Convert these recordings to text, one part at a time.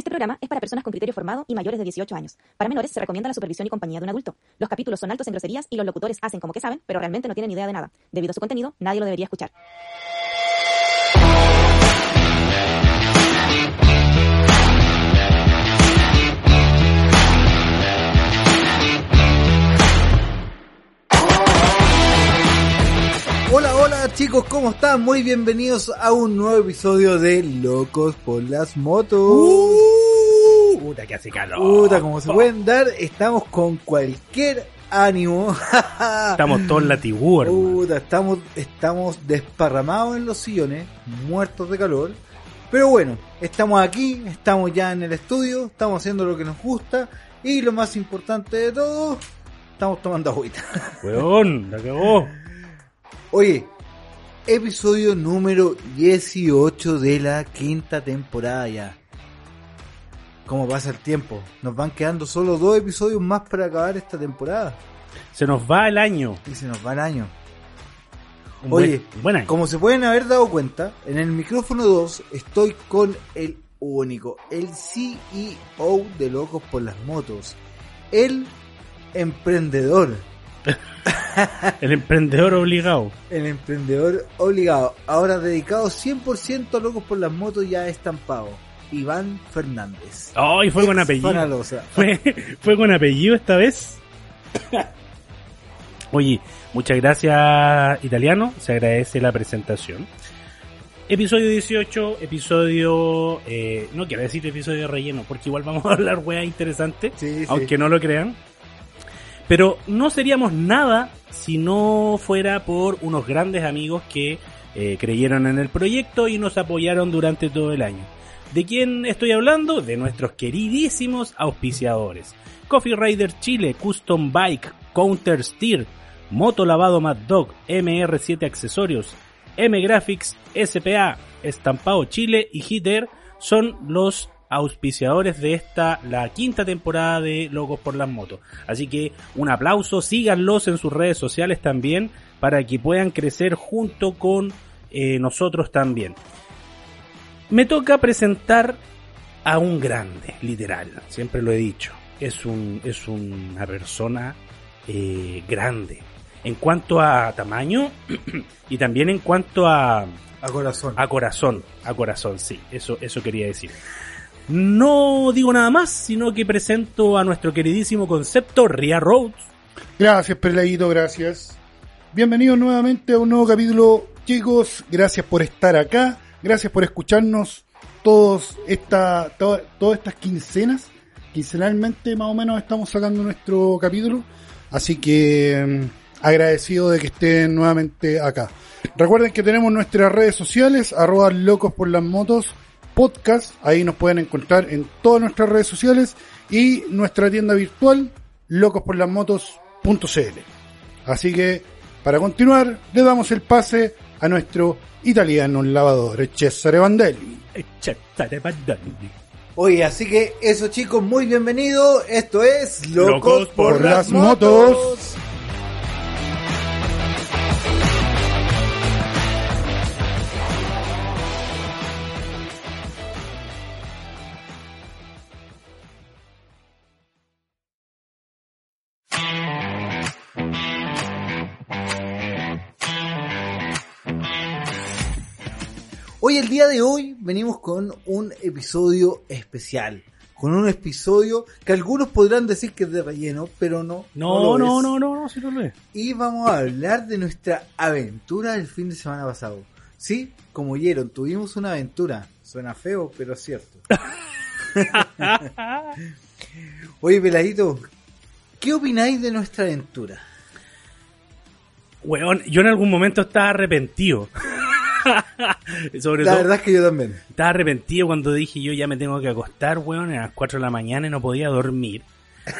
Este programa es para personas con criterio formado y mayores de 18 años. Para menores se recomienda la supervisión y compañía de un adulto. Los capítulos son altos en groserías y los locutores hacen como que saben, pero realmente no tienen idea de nada. Debido a su contenido, nadie lo debería escuchar. Hola, hola chicos, ¿cómo están? Muy bienvenidos a un nuevo episodio de Locos por las Motos. Uh, puta que hace calor. Puta, como se pueden dar, estamos con cualquier ánimo. Estamos todos hermano. Puta, estamos, estamos desparramados en los sillones, muertos de calor. Pero bueno, estamos aquí, estamos ya en el estudio, estamos haciendo lo que nos gusta y lo más importante de todo, estamos tomando agüita. Weón, la cagó. Oye, episodio número 18 de la quinta temporada ya. ¿Cómo pasa el tiempo? Nos van quedando solo dos episodios más para acabar esta temporada. Se nos va el año. Y se nos va el año. Un Oye, buen, buen año. Como se pueden haber dado cuenta, en el micrófono 2 estoy con el único, el CEO de Locos por las Motos, el emprendedor, El emprendedor obligado. el emprendedor obligado, ahora dedicado 100% a Locos por las Motos ya estampado, Iván Fernández. Ay, fue con apellido. Fue, fue con apellido esta vez. Oye, muchas gracias, italiano. Se agradece la presentación. Episodio 18, episodio. eh, no quiero decir episodio de relleno, porque igual vamos a hablar weas interesantes, Sí, sí. aunque no lo crean. Pero no seríamos nada si no fuera por unos grandes amigos que eh, creyeron en el proyecto y nos apoyaron durante todo el año. ¿De quién estoy hablando? De nuestros queridísimos auspiciadores. Coffee Rider Chile, Custom Bike, Counter Steer, Moto Lavado Mad Dog, MR7 Accesorios, M Graphics, SPA, Estampado Chile y Hitter son los auspiciadores de esta, la quinta temporada de Locos por las Motos. Así que un aplauso, síganlos en sus redes sociales también para que puedan crecer junto con eh, nosotros también. Me toca presentar a un grande, literal, siempre lo he dicho. Es un, es una persona eh, grande. En cuanto a tamaño y también en cuanto a, A corazón. a corazón, a corazón, sí, eso, eso quería decir. No digo nada más, sino que presento a nuestro queridísimo concepto Ria Rhodes. Gracias, Perleguito, gracias. Bienvenidos nuevamente a un nuevo capítulo, chicos. Gracias por estar acá. Gracias por escucharnos todos esta, to- todas estas quincenas. Quincenalmente, más o menos, estamos sacando nuestro capítulo. Así que mm, agradecido de que estén nuevamente acá. Recuerden que tenemos nuestras redes sociales, arroba locos por las motos, podcast. Ahí nos pueden encontrar en todas nuestras redes sociales. Y nuestra tienda virtual, locosporlasmotos.cl. Así que, para continuar, le damos el pase a nuestro italiano lavador, Cesare Vandelli. Oye, así que eso chicos, muy bienvenidos. Esto es Locos, Locos por, por las las motos. motos. Hoy, el día de hoy, venimos con un episodio especial. Con un episodio que algunos podrán decir que es de relleno, pero no. No, no, es. no, no, no, si no lo es. Y vamos a hablar de nuestra aventura del fin de semana pasado. Sí, como oyeron, tuvimos una aventura. Suena feo, pero es cierto. Oye, Peladito, ¿qué opináis de nuestra aventura? Weón, yo en algún momento estaba arrepentido. Sobre La todo, verdad es que yo también. estaba arrepentido cuando dije yo ya me tengo que acostar, weón, a las 4 de la mañana y no podía dormir.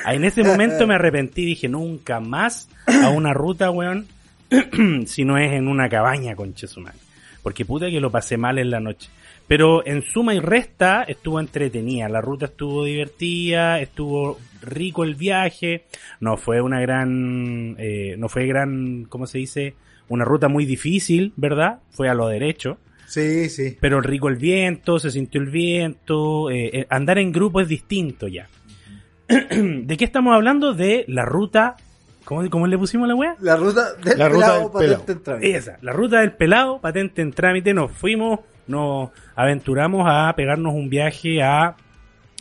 Ah, En ese momento me arrepentí, dije nunca más a una ruta, weón, si no es en una cabaña, conche su madre. Porque puta que lo pasé mal en la noche. Pero en suma y resta estuvo entretenida, la ruta estuvo divertida, estuvo rico el viaje, no fue una gran, eh, no fue gran, ¿cómo se dice? Una ruta muy difícil, ¿verdad? Fue a lo derecho. Sí, sí. Pero rico el viento, se sintió el viento, eh, eh, andar en grupo es distinto ya. ¿De qué estamos hablando? De la ruta, ¿cómo, cómo le pusimos la wea? La ruta del La ruta pelado del patente pelado. en trámite. Esa, la ruta del pelado, patente en trámite, nos fuimos, nos aventuramos a pegarnos un viaje a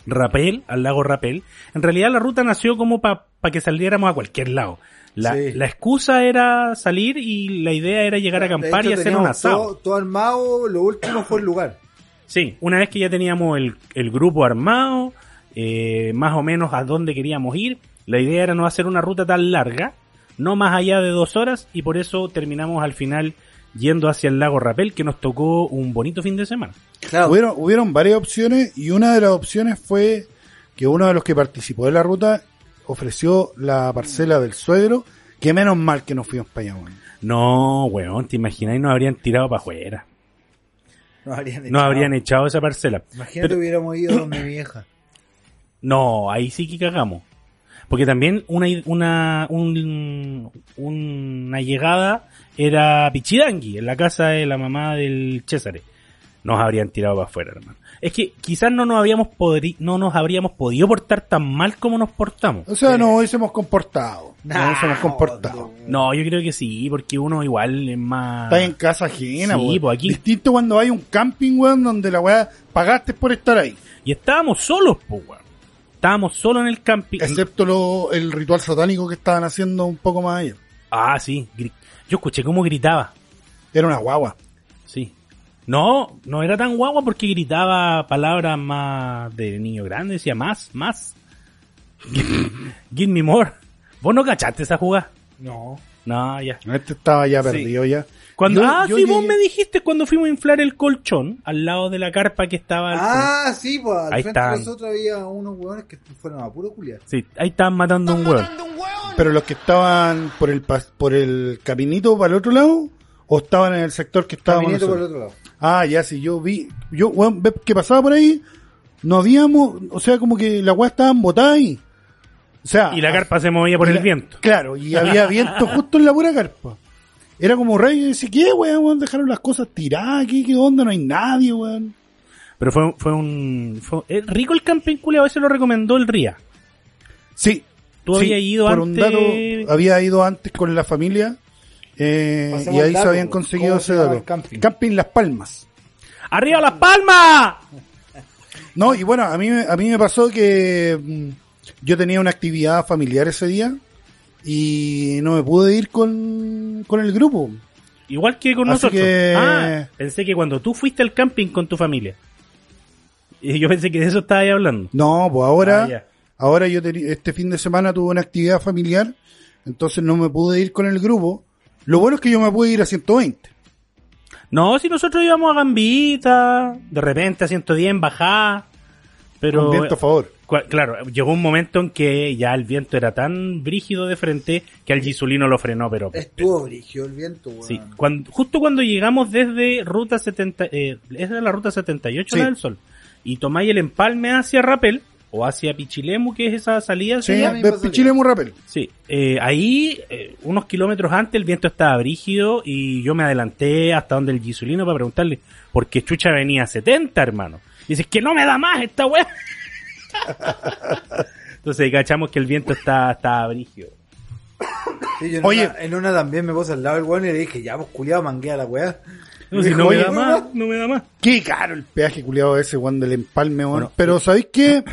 Rapel, al lago Rapel. En realidad la ruta nació como para que saliéramos a cualquier lado. La, Sí. la excusa era salir y la idea era llegar a acampar hecho, y hacer un asado. Todo, todo armado, lo último fue el lugar. Sí, una vez que ya teníamos el, el grupo armado, eh, más o menos a dónde queríamos ir, la idea era no hacer una ruta tan larga, no más allá de dos horas, y por eso terminamos al final yendo hacia el lago Rapel, que nos tocó un bonito fin de semana. Claro. Hubieron, hubieron varias opciones y una de las opciones fue que uno de los que participó de la ruta ofreció la parcela del suegro, que menos mal que nos fuimos para allá, weón. No, weón, te imagináis, nos habrían tirado para afuera. Nos habrían Nos echado. habrían echado esa parcela. Imagínate Pero- hubiéramos ido donde mi vieja. No, ahí sí que cagamos. Porque también una, una, un- una llegada era Pichidangui, en la casa de la mamá del César. Nos habrían tirado para afuera, hermano. Es que quizás no nos habíamos podri- no nos habríamos podido portar tan mal como nos portamos. O sea, Sí. nos hubiésemos comportado. Nos hubiésemos No, comportado. No, yo creo que sí, porque uno igual es más... Está en casa ajena, Sí, pues aquí- Distinto cuando hay un camping, weón, donde la weá pagaste por estar ahí. Y estábamos solos, pues, weón. Estábamos solos en el camping. Excepto lo, el ritual satánico que estaban haciendo un poco más allá. Ah, sí. Yo escuché cómo gritaba. Era una guagua. No, no era tan guagua porque gritaba palabras más de niño grande, decía más, más. Give me more. ¿Vos no cachaste esa jugada? No. No, ya. Este estaba ya Sí. perdido ya. Cuando, Yo- ah, yo sí, vos me dijiste cuando fuimos a inflar el colchón al lado de la carpa que estaba al. Ah, sí, pues al Ahí frente están. de nosotros había unos hueones que fueron a puro culiar. Sí, ahí estaban matando a un hueón. Pero los que estaban por el pas- por el caminito para el otro lado o estaban en el sector que estábamos Caminito por el otro lado. Ah, ya sí, yo vi, yo weón, ve que pasaba por ahí, no habíamos, o sea, como que la weá estaban botadas ahí. O sea, Y la carpa se movía por el la- viento. Claro, y había viento justo en la pura carpa. Era como rey y dice, ¿qué weón? Dejaron las cosas tiradas aquí, ¿qué onda? No hay nadie, weón. Pero fue, fue un... Fue, eh, rico el camping culiao, ese lo recomendó el Ría. Sí. Tú sí, habías ido por antes... un dato, había ido antes con la familia eh, y ahí se habían conseguido ¿Cómo se ese dato. camping? Camping Las Palmas. ¡Arriba las palmas! No, y bueno, a mí, me- a mí me pasó que mm, yo tenía una actividad familiar ese día y no me pude ir con, con el grupo. Igual que con Así nosotros. que- Ah, pensé que cuando tú fuiste al camping con tu familia. Y yo pensé que de eso estabas ahí hablando. No, pues ahora, Ah, ahora yo este fin de semana tuve una actividad familiar, entonces no me pude ir con el grupo. Lo bueno es que yo me pude ir a 120. No, si nosotros íbamos a Gambita, de repente a 110 bajada. Pero, con viento a favor. cua- claro, llegó un momento en que ya el viento era tan brígido de frente que al Gisulino lo frenó, pero... Estuvo brigio el viento, weón. Sí, cuando, justo cuando llegamos desde ruta 70, eh, esa es la ruta 78, Sí. la del Sol, y tomáis el empalme hacia Rapel, o hacia Pichilemu, que es esa salida. Sí, de salida. Pichile muy rápido. Sí, eh, ahí, eh, unos kilómetros antes, el viento estaba brígido y yo me adelanté hasta donde el Gisulino para preguntarle, porque Chucha venía a 70, hermano. Y dice, "Es que no me da más esta weá. Entonces cachamos que el viento está, está brígido. Sí, yo en, Oye. una, en una también me puse al lado del weón y le dije, ya, pues culiado, manguea la weá. No, Y si dijo, no me "Oye, da weón, más, no me da más. Qué caro el peaje culiado ese, cuando del empalme, weón. Bueno, Pero ¿sabéis qué?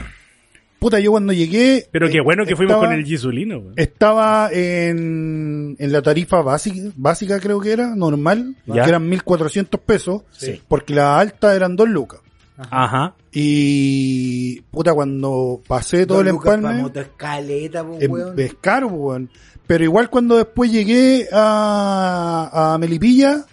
Puta, yo cuando llegué... Pero qué bueno que fuimos con el Gisulino. weón. Estaba en, en la tarifa básica, básica creo que era, normal, Ya. que eran 1.400 pesos, Sí. porque la alta eran 2 lucas. Ajá. Y puta, cuando pasé todo el lucas pa' empalme, motoscaleta, pues, es, weón. es caro, pues, weón. Pero igual cuando después llegué a, a Melipilla,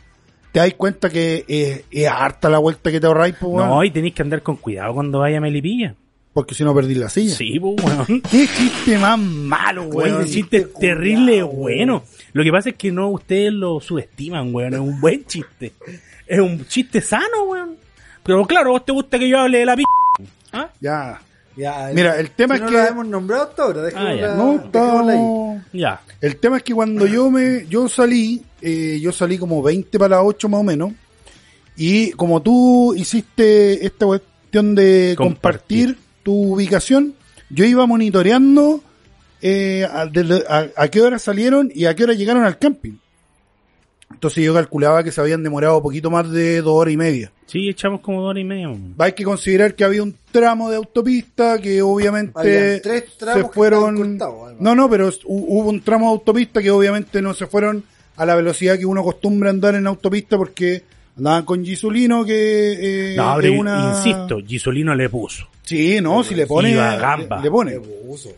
te das cuenta que es, es harta la vuelta que te ahorráis, pues, weón, No, y tenéis que andar con cuidado cuando vaya a Melipilla. Porque si no perdís la silla. Sí, pues, weón. Qué chiste más malo, Güey, weón. ese chiste terrible culiao, bueno. Lo que pasa es que no, ustedes lo subestiman, weón. Es un buen chiste. Es un chiste sano, weón. Pero claro, vos te gusta que yo hable de la p... ¿Ah? Ya. Ya, Mira, el tema si es no que- la hemos nombrado hasta ahora, Ah, ya. dejémosla, No, ahí. Ya. El tema es que cuando yo me yo salí, eh, yo salí como 20 para las 8 más o menos, Y como tú hiciste esta cuestión de Compartir. compartir, tu ubicación, yo iba monitoreando eh, a, desde- a- a qué hora salieron y a qué hora llegaron al camping. Entonces yo calculaba que se habían demorado un poquito más de dos horas y media. Sí, echamos como dos horas y media. Hay que considerar que había un tramo de autopista que obviamente tres tramos se fueron. cortados, no, no, pero hu- hubo un tramo de autopista que obviamente no se fueron a la velocidad que uno acostumbra andar en autopista porque andaban con Gisulino que eh, No, pero una... insisto, Gisolino le puso. Sí, no, si le pone, Iba gamba. le, le pone.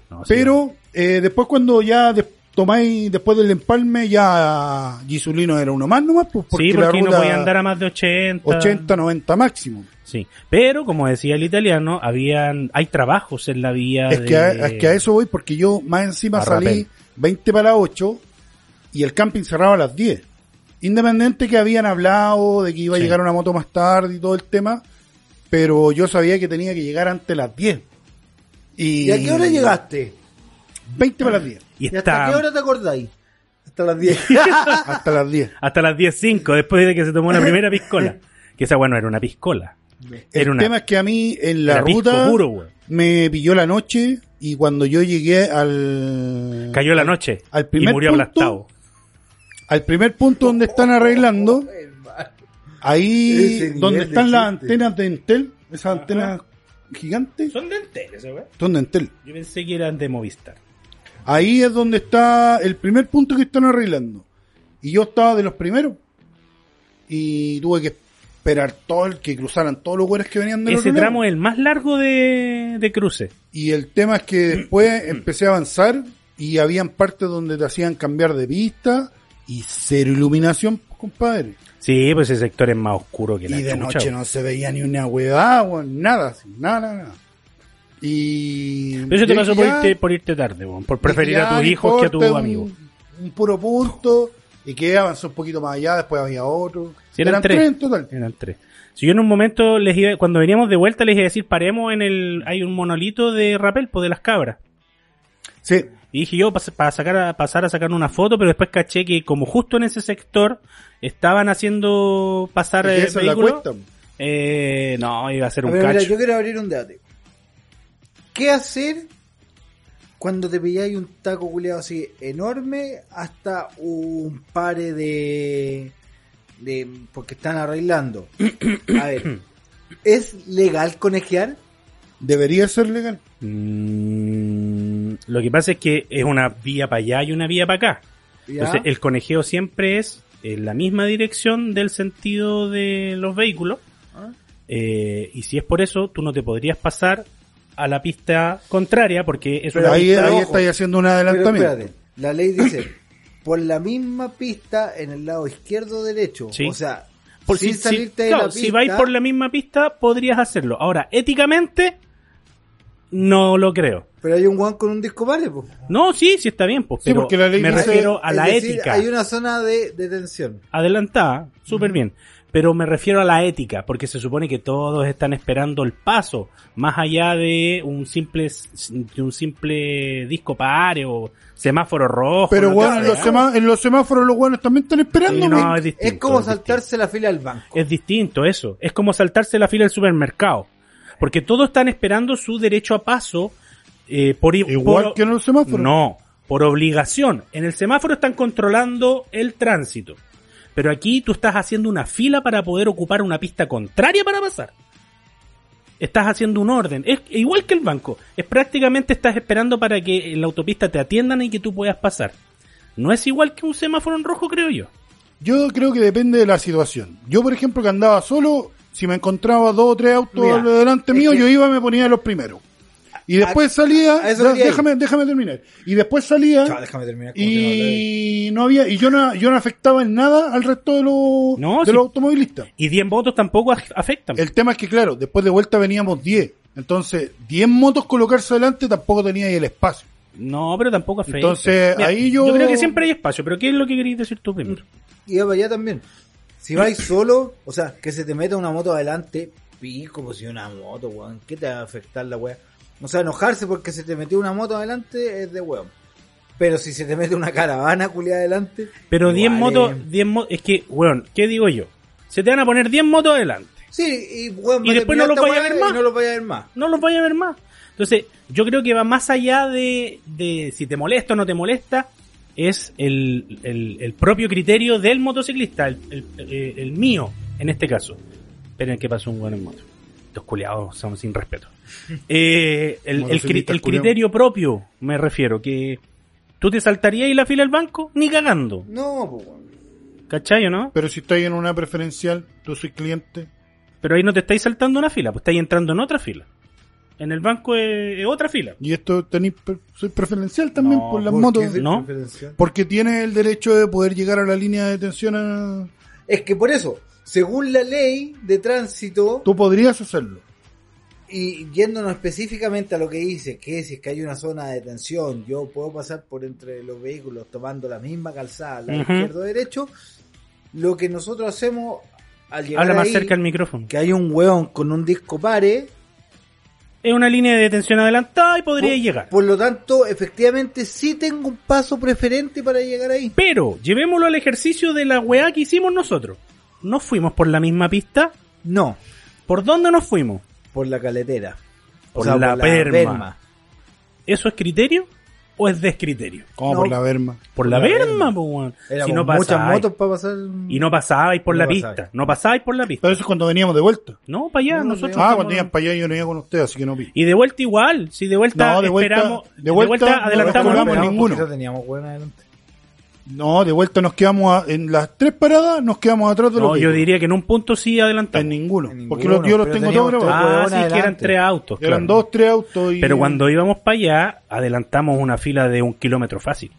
No, sí, Pero eh, después cuando ya de- tomáis después del empalme ya Gisulino era uno más nomás, pues porque, sí, porque la no ruta podía andar a más de 80. 80, 90 máximo. Sí, pero como decía el italiano, habían hay trabajos en la vía Es de- que, a, es que a eso voy porque yo más encima A salí rapel. 20 para las 8 y el camping cerraba a las 10. Independiente que habían hablado de que iba a Sí. llegar una moto más tarde y todo el tema, pero yo sabía que tenía que llegar antes de las 10. Y, ¿Y a qué hora llegaste? 20 para las 10. y ¿Y hasta qué hora te acordáis? Hasta las 10. Hasta las 10. hasta las 10.05 después de que se tomó la primera piscola. Que esa bueno era una piscola. El Era una tema es que a mí en la era ruta puro, me pilló la noche y cuando yo llegué al... Cayó la noche al primer y murió punto, aplastado. Al primer punto donde están arreglando, ahí donde de están las antenas de Entel, esas antenas gigantes, Son de Entel, ese son de Entel. Yo pensé que eran de Movistar. Ahí es donde está el primer punto que están arreglando. Y yo estaba de los primeros. Y tuve que esperar todo el que cruzaran todos los güeyes que venían de Ese tramo es el más largo de, de cruce. Y el tema es que después empecé a avanzar y habían partes donde te hacían cambiar de pista y cero iluminación, compadre. Sí, pues ese sector es más oscuro que la Y de chucha, noche no se veía ni una weón, nada, nada, nada, nada. Y. Pero eso te pasó por irte, por irte tarde, por preferir a tus hijos que a tus amigos. Un, puro punto y que avanzó un poquito más allá, después había otro. Sí, eran tres. en total. Eran tres. Si yo en un momento les iba, cuando veníamos de vuelta les iba a decir paremos en el, hay un monolito de rapel, pues de las cabras. Sí, Y dije yo para sacar a, pasar a sacar una foto, pero después caché que como justo en ese sector estaban haciendo pasar y esa es la vehículos, cuesta. eh, no, iba a ser A un ver, mira, cacho. yo quiero abrir un debate. ¿Qué hacer cuando te pilláis un taco culeado así enorme hasta un pare de. de porque están arreglando? A ver, ¿es legal conejear? Debería ser legal. Mm, lo que pasa es que es una vía para allá y una vía para acá. ¿Ya? Entonces el conejeo siempre es en la misma dirección del sentido de los vehículos. Ah. Eh, y si es por eso, tú no te podrías pasar a la pista contraria porque es Pero una ahí pista ahí ojo. estáis haciendo un Pero adelantamiento. espérate, la ley dice por la misma pista en el lado izquierdo o derecho. Sí. O sea, Por sin si, si- salirte de claro, la si pista. vais por la misma pista, podrías hacerlo. Ahora, éticamente, no lo creo. Pero hay un guan con un disco pare, pues. No, sí, sí está bien, pues, Sí, pero porque la ley me dice- refiero a la decir, ética. Hay una zona de detención. Adelantada, súper bien. Pero me refiero a la ética, porque se supone que todos están esperando el paso, más allá de un simple, de un simple disco pare o semáforo rojo. Pero no bueno, en los, semá- en los semáforos los buenos también están esperando. Sí, ¿no? no, es distinto. es como es saltarse la fila del banco. Es distinto eso. Es como saltarse la fila del supermercado. Porque todos están esperando su derecho a paso eh, por Igual por- que en los semáforos. No, por obligación. En el semáforo están controlando el tránsito. Pero aquí tú estás haciendo una fila para poder ocupar una pista contraria para pasar. Estás haciendo un orden. Es igual que el banco. Es prácticamente estás esperando para que en la autopista te atiendan y que tú puedas pasar. No es igual que un semáforo en rojo, creo yo. Yo creo que depende de la situación. Yo, por ejemplo, que andaba solo, si me encontraba dos o tres autos Mira, delante mío, que- yo iba y me ponía los primeros. Y después salía, déjame, déjame terminar. Y después salía déjame terminar. y no había, y yo no, yo no afectaba en nada al resto de los, No, de sí. los automovilistas. Y 10 votos tampoco af- afectan. El tema es que, claro, después de vuelta veníamos 10. Entonces, 10 motos colocarse adelante tampoco tenía ahí el espacio. No, pero tampoco afecta. Entonces, ahí yo- Yo creo que siempre hay espacio, pero ¿qué es lo que queréis decir tú primero? Y va para allá también. Si vais solo, o sea, que se te meta una moto adelante, pico, pues si una moto, weón. ¿Qué te va a afectar la weá? O sea, enojarse porque se te metió una moto adelante es de weón. Pero si se te mete una caravana culiada adelante. Pero 10 igual motos, es- 10 motos, es que, weón, ¿qué digo yo? se te van a poner 10 motos adelante. Sí, y, weón, Y después no los vaya a ver más. No los vaya a ver más. No los vaya a ver más. Entonces, yo creo que va más allá de, de si te molesta o no te molesta, es el, el, el propio criterio del motociclista, el, el, eh, el mío, en este caso. Esperen que pasó un buen en moto. Estos culiados son sin respeto. Eh, el, el, cri- Motociclista el culiao. criterio propio, me refiero, que tú te saltarías la fila del banco, ni cagando. No, pues. ¿Cachai o no? Pero si estáis en una preferencial, tú soy cliente. Pero ahí no te estáis saltando una fila, pues estáis entrando en otra fila. En el banco es, es otra fila. Y esto tenéis, soy preferencial también No, por las ¿Por motos. ¿no? Porque tiene el derecho de poder llegar a la línea de detención. A... Es que por eso, según la ley de tránsito, Tú podrías hacerlo. y yéndonos específicamente a lo que dice, que si es que hay una zona de detención, yo puedo pasar por entre los vehículos tomando la misma calzada, la Ujú. izquierdo derecho, lo que nosotros hacemos al llegar Habla más ahí, cerca al micrófono. que hay un hueón con un disco pare, Es una línea de detención adelantada y podría por, llegar. por lo tanto, efectivamente sí tengo un paso preferente para llegar ahí. Pero llevémoslo al ejercicio de la weá que hicimos nosotros. ¿No fuimos por la misma pista? No, ¿Por dónde nos fuimos? por la caletera. Por la Berma. Berma. ¿Eso es criterio o es descriterio? Como No. por la Berma. Por la, weón. Éramos Si no muchas motos para pasar. Y no pasabais por No la pasabais. pista. No pasabais por la pista. Pero eso es cuando veníamos de vuelta. No, para allá, No, nosotros. no, Ah, cuando iban para allá yo no iba con ustedes, así que no vi. Y de vuelta igual. Si de vuelta, No, de vuelta- esperamos. de vuelta no adelantamos. nos uno. colgamos ninguno. Ya teníamos buena adelante. No, de vuelta nos quedamos a- en las tres paradas, nos quedamos atrás de los No, yo vehículos. diría que en un punto sí adelantamos. En ninguno. En porque ninguno, los, yo los tengo todos grabados. Ah, sí, que eran tres autos. Eran claro. dos, tres autos y... Pero cuando íbamos para allá, adelantamos una fila de un kilómetro fácil.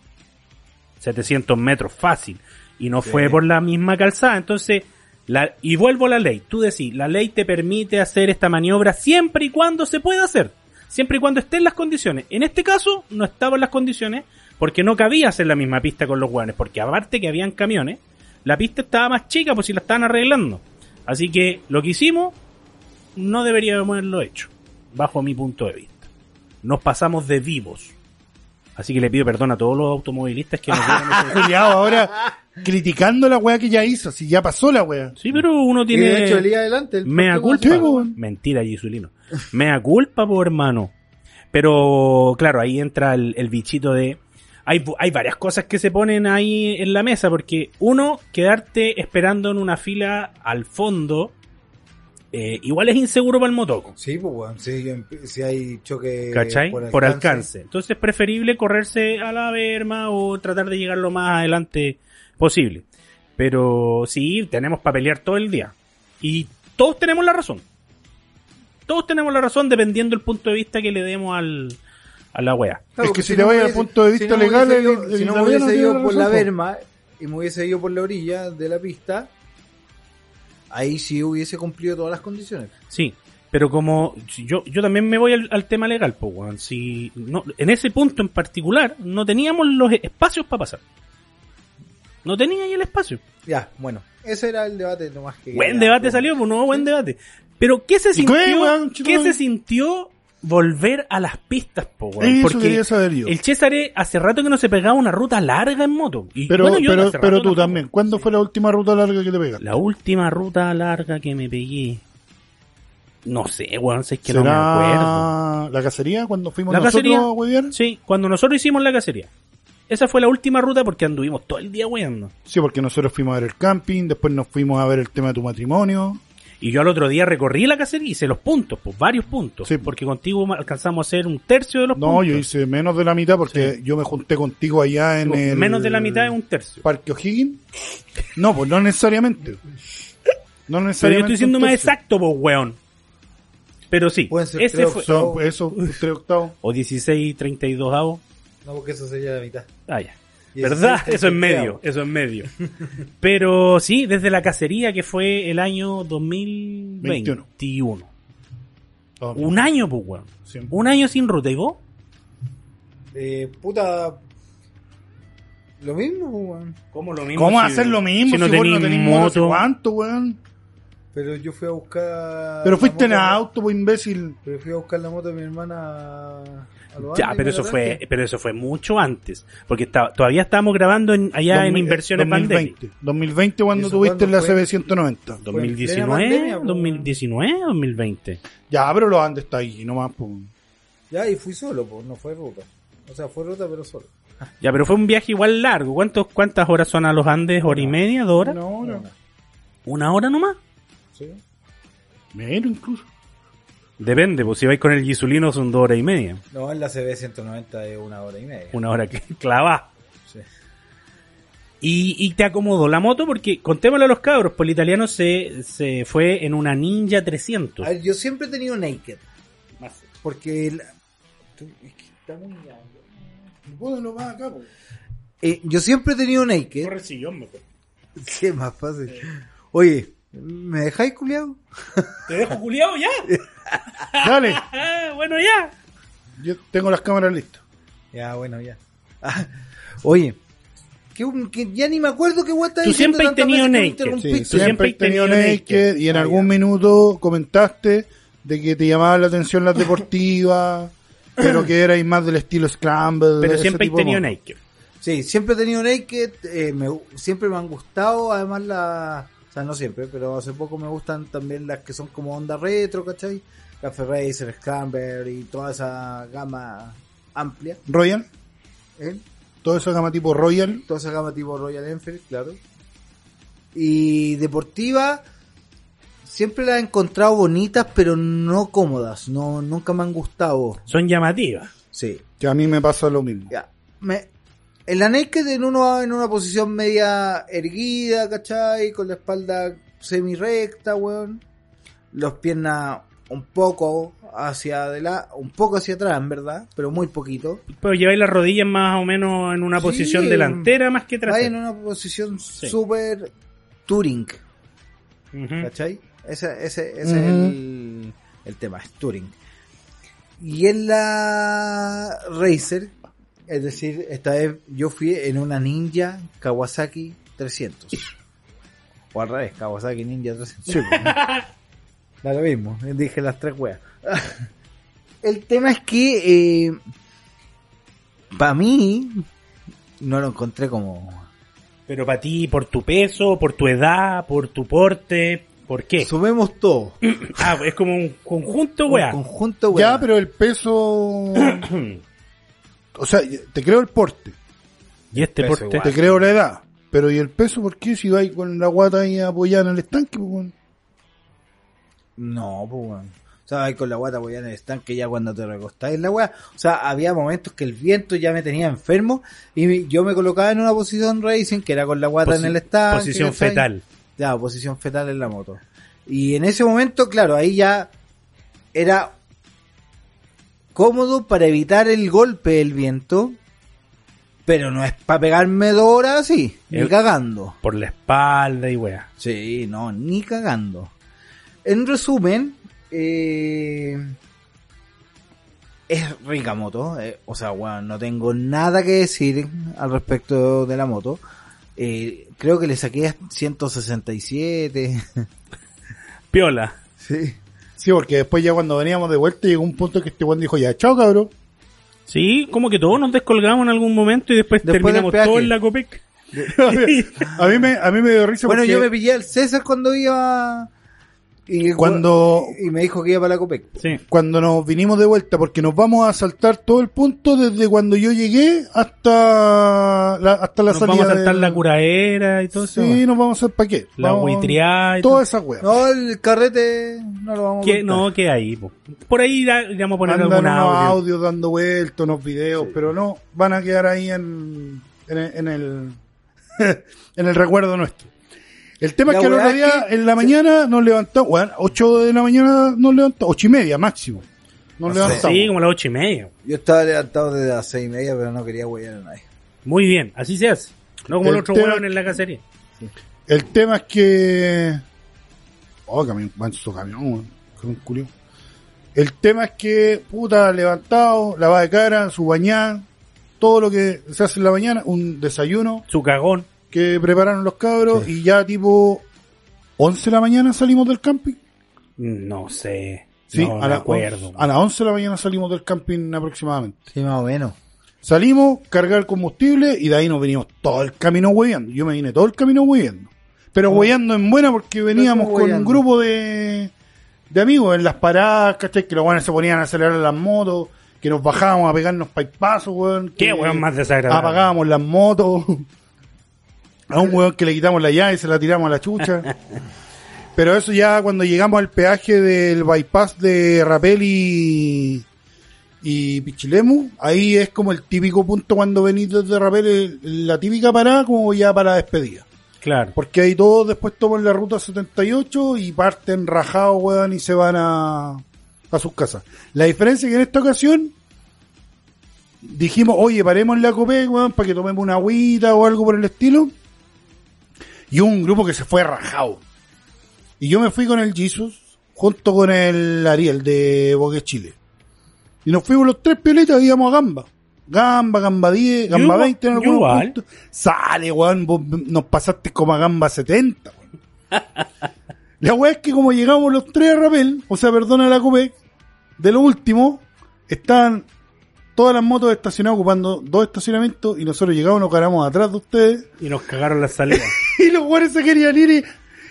700 metros fácil. Y no fue por la misma calzada. Entonces, la, y vuelvo a la ley. Tú decís, la ley te permite hacer esta maniobra siempre y cuando se pueda hacer. Siempre y cuando estén las condiciones. En este caso, no estaban las condiciones porque no cabía hacer la misma pista con los guanes. Porque aparte que habían camiones, la pista estaba más chica por si la estaban arreglando. Así que lo que hicimos no deberíamos haberlo hecho, bajo mi punto de vista. Nos pasamos de vivos. Así que le pido perdón a todos los automovilistas que nos Juliado ahora criticando la weá que ya hizo, si ya pasó la weá. Sí, pero uno Y de hecho, el tiene... día adelante. el Mea culpa. Mentira, Gisulino. Mea culpa, por hermano. Pero, claro, ahí entra el, el bichito de... Hay, hay varias cosas que se ponen ahí en la mesa, porque uno, quedarte esperando en una fila al fondo, eh, igual es inseguro para el motoco. Sí, pues. Si, si hay choque ¿Cachai? Por alcance. Entonces es preferible correrse a la berma o tratar de llegar lo más adelante posible. Pero sí, tenemos para pelear todo el día. Y todos tenemos la razón. Todos tenemos la razón dependiendo del punto de vista que le demos al, a la wea. Es que si te vayas al punto de vista legal, ido- el si no me hubiese ido por la razón, berma y me hubiese ido por la orilla de la pista, ahí sí hubiese cumplido todas las condiciones. Sí, pero como si yo yo también me voy al, al tema legal, pues, weón. Si no, en ese punto en particular no teníamos los espacios para pasar. No tenía ahí el espacio. Ya, bueno, ese era el debate nomás que... Buen debate bueno. salió, pues no, buen debate. Pero ¿qué se ¿Y sintió? qué, se sintió volver a las pistas, po, weón? Eso Porque saber yo. el César hace rato que no se pegaba una ruta larga en moto. Y, Pero, bueno, yo pero, hace pero rato tú no- también. ¿Cuándo fue la última ruta larga que te pegaste? La última ruta larga que me pegué. No sé, weón, sé que no me ¿Será acuerdo. la cacería cuando fuimos ¿La nosotros cacería? Sí, cuando nosotros hicimos la cacería. Esa fue la última ruta porque anduvimos todo el día weando. Sí, porque nosotros fuimos a ver el camping, después nos fuimos a ver el tema de tu matrimonio. Y yo al otro día recorrí la cacería y hice los puntos, pues varios puntos. Sí. Porque contigo alcanzamos a hacer un tercio de los No, puntos. yo hice menos de la mitad porque yo me junté contigo allá en el... Menos de la mitad es un tercio. Parque O'Higgins. No, pues no necesariamente. No Pero yo necesariamente. estoy siendo más exacto, pues, weón. Pero sí, Pueden ser ese tres fue... Eso, tres octavos. O 16, 32 avos. No, porque eso sería la mitad. Ah, ya. ¿Verdad? Eso es medio, eso es medio. Pero sí, desde la cacería que fue el año 2021. Oh, Un año, pues, weón. sí. Un año sin ruta. ¿Y vos? Eh, puta... Lo mismo, pues, weón. ¿Cómo lo mismo? ¿Cómo si- hacer lo mismo si no si, vos no tenés tenés moto? moto? ¿Cuánto, weón? Pero yo fui a buscar. Pero fuiste en auto, pues imbécil. Pero fui a buscar la moto de mi hermana Ya, pero eso fue, pero eso fue mucho antes, porque estaba- todavía estábamos grabando en- allá en 2000, inversiones pandémicas. 2020. 2020 cuando ¿Y eso tuviste la? CB190. plena 2019, pandemia, po. 2019, 2020. Ya, pero los Andes está ahí, nomás. Pues. Ya, y fui solo, pues, no fue ruta. O sea, fue ruta, pero solo. Ya, pero fue un viaje igual largo. ¿Cuántos, ¿Cuántas horas son a los Andes? ¿Hora y media? ¿Dos horas? Una hora. ¿Una hora nomás? ¿Sí? Menos incluso. Depende, pues si vais con el Gisulino son dos horas y media. No, en la CB190 es una hora y media. Una hora que clava. Sí. Y, y te acomodó la moto porque, contémosle a los cabros, pues el italiano se, se fue en una Ninja 300. A ver, yo siempre he tenido naked. Porque. el- es que está muy grande. Más acá, pues. Eh, yo siempre he tenido naked. Corre el sillón, mejor. Sí, más fácil. Oye, ¿me dejáis culiado? ¿Te dejo culiado ya? Dale, Ah, bueno, ya. yo tengo las cámaras listas. Ya, bueno, ya. Ah, oye, que, que ya ni me acuerdo qué guata Tú siempre has tenido naked. Sí, Tú siempre has tenido naked y en Ah, algún ya. minuto comentaste de que te llamaban la atención las deportivas, pero que erais más del estilo Scramble. Pero siempre he de tenido naked. Sí, siempre he tenido naked, eh, me, siempre me han gustado, además la... Sea, no siempre, pero hace poco me gustan también las que son como onda retro, ¿cachai? Café Racer, Scramble y toda esa gama amplia. Royal, ¿eh? toda esa gama tipo Royal. Toda esa gama tipo Royal Enfield, claro. Y deportiva, siempre las he encontrado bonitas, pero no cómodas. No, nunca me han gustado. Son llamativas. Sí. Que a mí me pasa lo mismo. Ya. Me, en la naked en uno en una posición media erguida, ¿cachai? Con la espalda semi recta, weón. Los piernas un poco hacia adelante, un poco hacia atrás, en verdad, pero muy poquito. Pero lleváis las rodillas más o menos en una Sí, posición delantera más que Va en trasera. una posición súper touring, Ujú. ¿cachai? Ese, ese, ese es el, el tema, es touring. Y en la Racer, es decir, esta vez yo fui en una Ninja Kawasaki 300. O al revés, Kawasaki Ninja 300. Sí, pues. Da lo mismo, dije las tres weas. El tema es que, para mí, no lo encontré como... Pero para ti, por tu peso, por tu edad, por tu porte, ¿por qué? Sumemos todo. Ah, es como un conjunto, Un weá. conjunto wea. Ya, pero el peso. o sea, te creo el porte, y este peso porte. igual. te creo la edad. Pero ¿y el peso por qué si vais con la guata ahí apoyada en el estanque? pues, weón? No, pues weón. O sea, ahí con la guata apoyada en el estanque ya cuando te recostáis en la wea. O sea, había momentos que el viento ya me tenía enfermo y yo me colocaba en una posición racing que era con la guata Posi- en el estanque. Posición fetal. Ya, posición fetal en la moto. Y en ese momento, claro, ahí ya era cómodo para evitar el golpe del viento, pero no es para pegarme dos horas así, ni El- cagando. Por la espalda y weá. Sí, no, ni cagando. En resumen, eh, es rica moto. eh, o sea, bueno, no tengo nada que decir al respecto de la moto. Eh, creo que le saqué a 167. Piola. sí. Sí, porque después ya cuando veníamos de vuelta llegó un punto que este weón dijo, ya, chao cabrón. Sí, como que todos nos descolgamos en algún momento y después, Después terminamos todos en la Copec. a mí me, a mí me dio risa Bueno, porque yo me pillé al César cuando iba. Y Cuando- Y me dijo que iba para la Copec. Sí. cuando nos vinimos de vuelta, porque nos vamos a saltar todo el punto desde cuando yo llegué hasta la, hasta la Nos salida. vamos a saltar del- la curaera y todo eso. Sí, nos vamos a hacer pa' qué. La buitreada y todo. Todas esas weas. No, el carrete no lo vamos a no, que ahí. po. Por ahí iremos a poner Andan algún unos audio. audios dando vueltas, unos videos, pero no, van a quedar ahí en, en, el- en el en el recuerdo nuestro. El tema La es que el otro día, es que- en la mañana, nos levantamos, bueno, 8 de la mañana nos levantamos, ocho y media máximo. Nos No levantamos. Sí, como las ocho y media. Yo estaba levantado desde las seis y media, pero no quería huellar a nadie. Muy bien, así se hace. No como El el otro tema- hueón en la cacería. El tema es que. Oh, camión, camión, weón. Camión culiao. El tema es que, puta, levantado, lavada de cara, su bañada, todo lo que se hace en la mañana, un desayuno Su cagón. Que prepararon los cabros y ya tipo 11 de la mañana salimos del camping. No sé. Sí, no, a, la- acuerdo. a las 11 de la mañana salimos del camping aproximadamente. Sí, más o menos. Salimos, cargar el combustible y de ahí nos venimos todo el camino hueveando. Yo me vine todo el camino hueveando. Pero hueveando en buena porque veníamos ¿cómo con un grupo de, de amigos en las paradas, ¿cachai? Que los buenos se ponían a acelerar las motos, que nos bajábamos a pegarnos paipazos, weón. Qué weón más desagradable. Apagábamos las motos. A un weón que le quitamos la llave y se la tiramos a la chucha. Pero eso ya cuando llegamos al peaje del bypass de Rapel y, y Pichilemu, ahí es como el típico punto cuando venís desde Rapel, el- la típica parada como ya para despedida. Claro. Porque ahí todos después toman la ruta 78 y parten rajados, weón, y se van a, a sus casas. La diferencia es que en esta ocasión dijimos, oye, paremos en la Copec, weón, para que tomemos una agüita o algo por el estilo. Y un grupo que se fue rajado. Y yo me fui con el Jesus, junto con el Ariel de Boque Chile. Y nos fuimos los tres piolitas, íbamos a Gamba. Gamba, Gamba 10, Gamba Yo- 20 en algunos puntos. Sale, weón, vos nos pasaste como a Gamba 70, weón. La weá es que como llegamos los tres a Rapel, o sea, perdona la Copec, de lo último, estaban todas las motos estacionadas ocupando dos estacionamientos y nosotros llegamos, nos paramos atrás de ustedes Y nos cagaron la salida. y los güeyes se querían ir y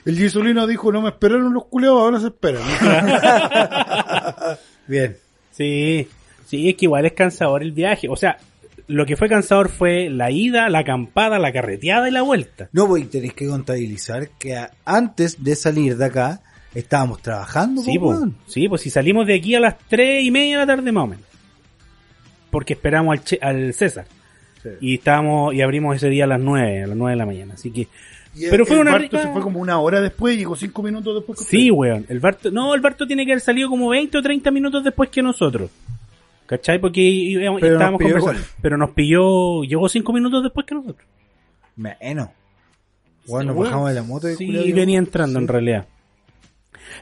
el Gisolino dijo, no me esperaron los culeados, ahora se esperan. Bien. sí. Sí, es que igual es cansador el viaje. O sea, lo que fue cansador fue la ida, la acampada, la carreteada y la vuelta. No, pues y tenéis que contabilizar que antes de salir de acá estábamos trabajando. Sí, pues, sí, pues si salimos de aquí a las tres y media de la tarde más o menos. Porque esperamos al, Che- al César. Y estábamos, y abrimos ese día a las nueve, a las nueve de la mañana. Así que, Y Pero el- fue el una Barto rica- se fue como una hora después, llegó cinco minutos después. que sí, weón. El Barto, no, el Barto tiene que haber salido como 20 o 30 minutos después que nosotros. ¿Cachai? Porque íbamos- Pero estábamos pilló conversando. igual. Pero nos pilló, llegó 5 minutos después que nosotros. Menos. Bueno, nos weón. bajamos de la moto y Sí, venía entrando sí. en realidad.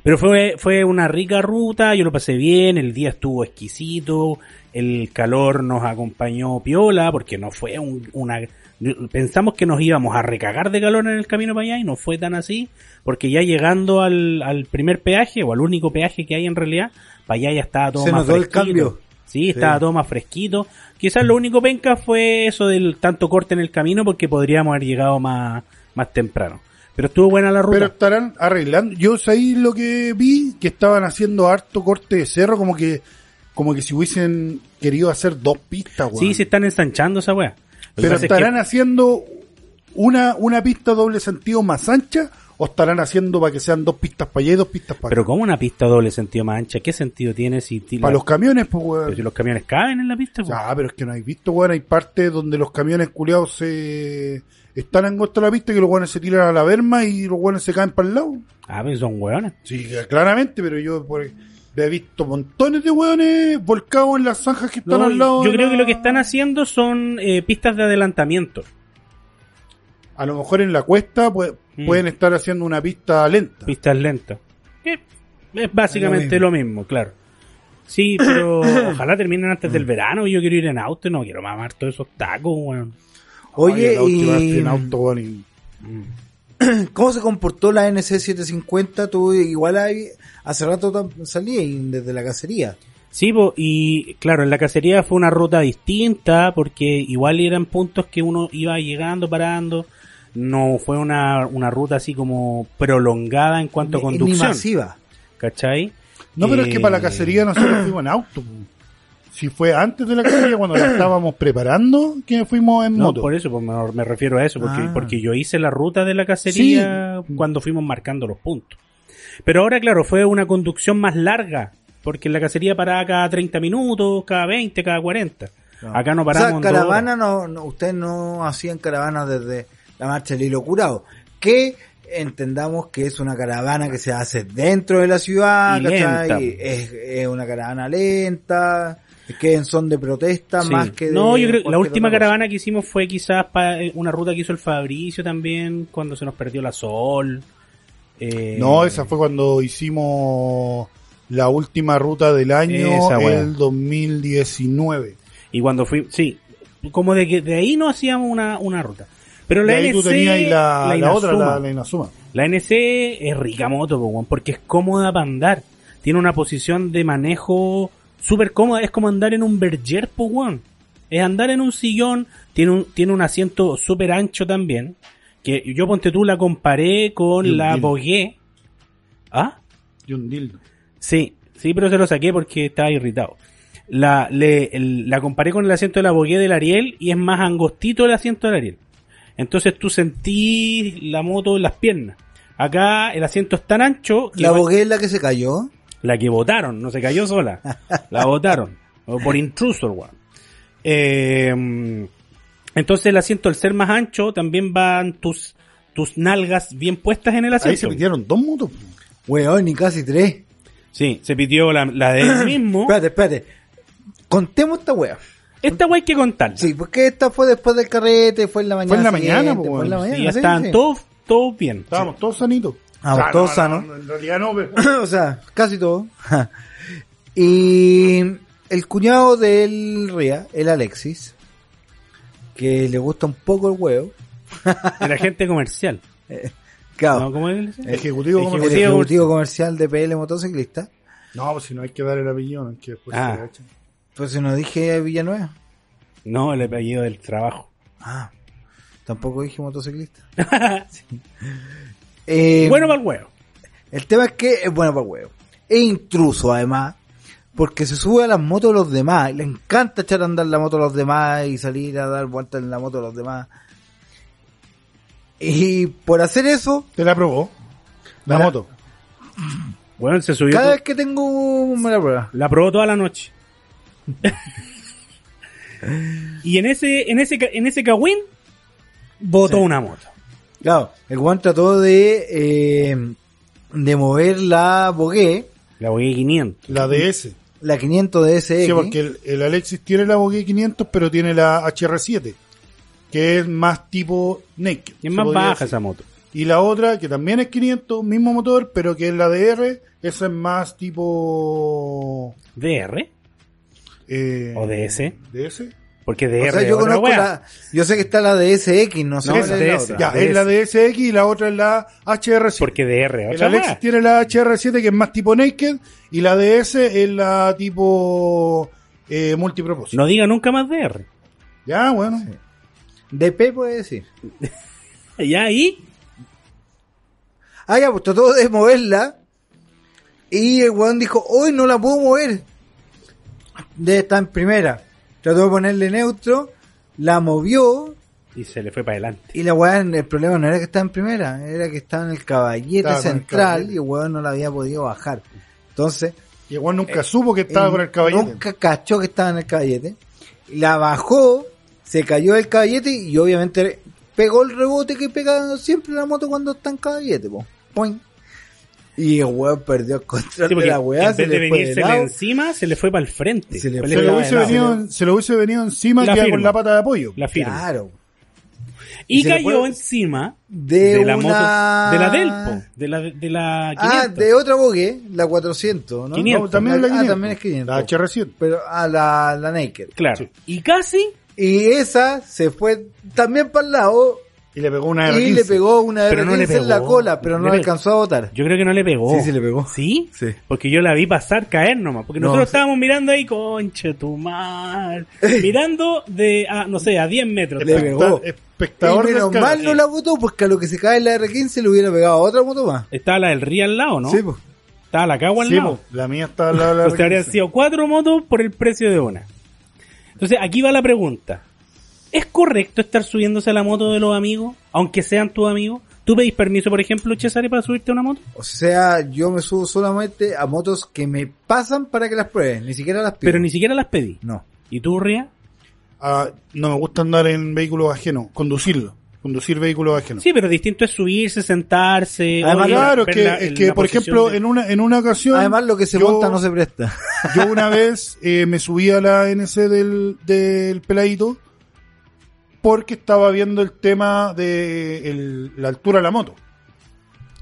Pero fue, fue una rica ruta, yo lo pasé bien, el día estuvo exquisito, el calor nos acompañó piola, porque no fue un- una... Pensamos que nos íbamos a recagar de calor en el camino para allá y no fue tan así, porque ya llegando al, al primer peaje, o al único peaje que hay en realidad, para allá ya estaba todo Se más notó el fresquito. cambio. Sí, estaba Sí. todo más fresquito. Quizás lo único penca fue eso del tanto corte en el camino, porque podríamos haber llegado más, más temprano. Pero estuvo buena la ruta. Pero estarán arreglando. Yo ahí lo que vi, que estaban haciendo harto corte de cerro, como que como que si hubiesen querido hacer dos pistas, weón. Sí, se están ensanchando esa weá. Pero pasa es que- estarán haciendo una, una pista doble sentido más ancha o estarán haciendo para que sean dos pistas para allá y dos pistas para pero acá. como una pista doble sentido más ancha, ¿qué sentido tiene si, Para la- los camiones, pues, pero weón. si los camiones caben en la pista? pues? Ah, pero es que no hay visto, weón. Hay partes donde los camiones culiados se están angostos a la pista que los weones se tiran a la berma y los weones se caen para el lado. Ah, pero son weones. Sí, claramente, pero yo por, he visto montones de weones volcados en las zanjas que están No, al lado. yo creo la- que lo que están haciendo son eh, pistas de adelantamiento. A lo mejor en la cuesta pues, Mm. pueden estar haciendo una pista lenta. Pistas lentas. Que es básicamente lo mismo. claro. Sí, pero ojalá terminen antes del verano. Yo quiero ir en auto y no quiero mamar todos esos tacos, weón. Oye, Ay, el auto iba y... en auto, weón, y- ¿cómo se comportó la NC750? Tú igual ahí, hace rato salí desde la cacería. Sí, po, y claro, en la cacería fue una ruta distinta porque igual eran puntos que uno iba llegando, parando. No fue una, una ruta así como prolongada en cuanto a Ni- Ni conducción. masiva. ¿Cachai? No, pero es que Eh, para la cacería nosotros fuimos en auto. Si fue antes de la cacería, cuando la estábamos preparando, que fuimos en No, moto. por eso pues, me, refiero a eso, porque, Ah. porque yo hice la ruta de la cacería cuando fuimos marcando los puntos. Pero ahora, claro, fue una conducción más larga, porque en la cacería paraba cada 30 minutos, cada 20, cada 40. Acá no O paramos. sea, en dos caravana no, no, ustedes no hacían caravana desde la marcha del hilo curado. Que entendamos que es una caravana que se hace dentro de la ciudad, Y ¿cachai? lenta. Es, es una caravana lenta, que en son de protesta Sí. más que de No, yo creo que la última cosa. caravana que hicimos fue quizás para una ruta que hizo el Fabricio también, cuando se nos perdió la Sol. Eh, No, esa fue cuando hicimos la última ruta del año, el 2019. Y cuando fui, sí, como de que de ahí no hacíamos una, una ruta. Pero la ahí tú NC, tenías ahí la, la otra, la, la Inazuma. La NC es rica moto, porque es cómoda para andar. Tiene una posición de manejo súper cómoda. Es como andar en un Berger, po, weón. Es andar en un sillón. Tiene un, tiene un asiento súper ancho también. Que yo, ponte tú, la comparé con la. Bogué. ¿Ah? Y un dildo. Sí, sí, pero se lo saqué porque estaba irritado. La, le- el- la comparé con el asiento de la Bogué del Ariel y es más angostito el asiento del Ariel. Entonces tú sentís la moto en las piernas. Acá el asiento es tan ancho que La va- bogué es la que se cayó. La que votaron, no se cayó sola. La votaron. Por intrusor, weón. Eh, entonces el asiento al ser más ancho también van tus, tus nalgas bien puestas en el Ahí se asiento. metieron dos motos. Weón, ni casi tres. Sí, se pidió la, la de él mismo. Espérate, espérate. Contemos esta wea. Esta wey hay que contarla. Sí, porque esta fue después del carrete, fue en la mañana. Fue en la mañana, po, fue en la weón. Sí, sí, estaban sí. todos, todos bien. Estábamos todos sanitos. Ah, Ah, todos no, en realidad no, pero... o sea, casi todo. y el cuñado del Ria, el Alexis, que le gusta un poco el huevo. Era gente comercial. Claro, ¿No? ¿Cómo es? Ejecutivo, el Ejecutivo. ejecutivo comercial de PL Motociclista. No, pues si no hay que dar el apellido, no hay que después Ah. se. Pues si no dije Villanueva. No, el apellido del trabajo. Ah, tampoco dije motociclista. Sí. Eh, bueno para el huevo. El tema es que es bueno para el huevo. Es intruso además, porque se sube a las motos de los demás. Le encanta echar a andar la moto a los demás y salir a dar vueltas en la moto de los demás. Y por hacer eso, Te la probó. La moto. Bueno, se subió. cada vez que tengo me la prueba. La probó toda la noche. y en ese, en ese, ca- en ese cagüín, botó Sí. una moto. Claro, el Juan trató de, eh, de mover la Bogué, La voy 500. La DS. la 500 DSX. Sí, porque el, el Alexis tiene la Bogue 500, pero tiene la HR7, que es más tipo naked. Y es más baja decir. esa moto. Y la otra, que también es 500, mismo motor, pero que es la DR, esa es más tipo... DR. eh, ¿O DS? DS. Porque O DR sea, yo conozco la, yo sé que está la DSX, no sé No, es la DS. otra. Ya, DS. es la DSX y la otra es la HR7. Porque DR El otra Alexis wea. tiene la HR7 que es más tipo naked y la DS es la tipo eh, multipropósito. No diga nunca más DR. Ya, bueno. DP puede decir. Ya ahí, Ah, ya, pues trató de moverla. Y el weón dijo, hoy no la puedo mover. De estar en primera. Trató de ponerle neutro. La movió. y se le fue para adelante. Y la weón, el problema no era que estaba en primera. Era que estaba en el caballete Estaba con el central. caballete. Y el weón no la había podido bajar. Entonces, Y igual nunca supo que estaba con el caballete. Nunca cachó que estaba en el caballete. La bajó. Se cayó del caballete. Y obviamente pegó el rebote que pega siempre la moto cuando está en caballete. Po. Poing. Y el weón perdió el control Sí, de la weá. en Se vez de le fue de venirse lado. encima, se le fue para el frente. Se le Fue fue el Se lo, hubiese venido, se lo hubiese venido encima firma. con la pata de apoyo. La firma. Claro. Y cayó encima De, de la una... moto, de la Delpo, de la, de la 500. Ah, de otra bogue, la 400, ¿no? 500. No, también la Ah, 500. también es 500. La HR7. Pero, ah, la, la Naked. Claro. Sí. Y casi, Y esa se fue también para el lado Y le pegó una R15. y le pegó una Pero R15 no le en la pegó. cola, pero no alcanzó a botar. yo creo que no le pegó. Sí, sí le pegó. ¿Sí? Sí. Porque yo la vi pasar, caer nomás. Porque No, nosotros sí. estábamos mirando ahí, conche tu mal. mirando de, a, no sé, a 10 metros. Le pegó. Espectador y menos del mal no la botó, porque a lo que se cae en la R15 le hubiera pegado a otra moto más. Estaba la del río al lado, ¿no? Sí, pues. Estaba la cagua al Sí, lado. po, la mía está al lado de la Entonces habrían R15. sido cuatro motos por el precio de una. Entonces aquí va la pregunta. ¿Es correcto estar subiéndose a la moto de los amigos, aunque sean tus amigos? ¿Tú pedís permiso, por ejemplo, Cesare, para subirte a una moto? O sea, yo me subo solamente a motos que me pasan para que las prueben, ni siquiera las pido. Pero ni siquiera las pedí. No. ¿Y tú, Ria? Ah, no me gusta andar en vehículos ajenos, conducirlo. Conducir vehículos ajenos. Sí, pero distinto es subirse, sentarse. Además, claro, que, la- es que por ejemplo, de- en una en una ocasión. Además, lo que se yo- monta no se presta. Yo una vez eh, me subí a la NC del, del peladito porque estaba viendo el tema de el- la altura de la moto.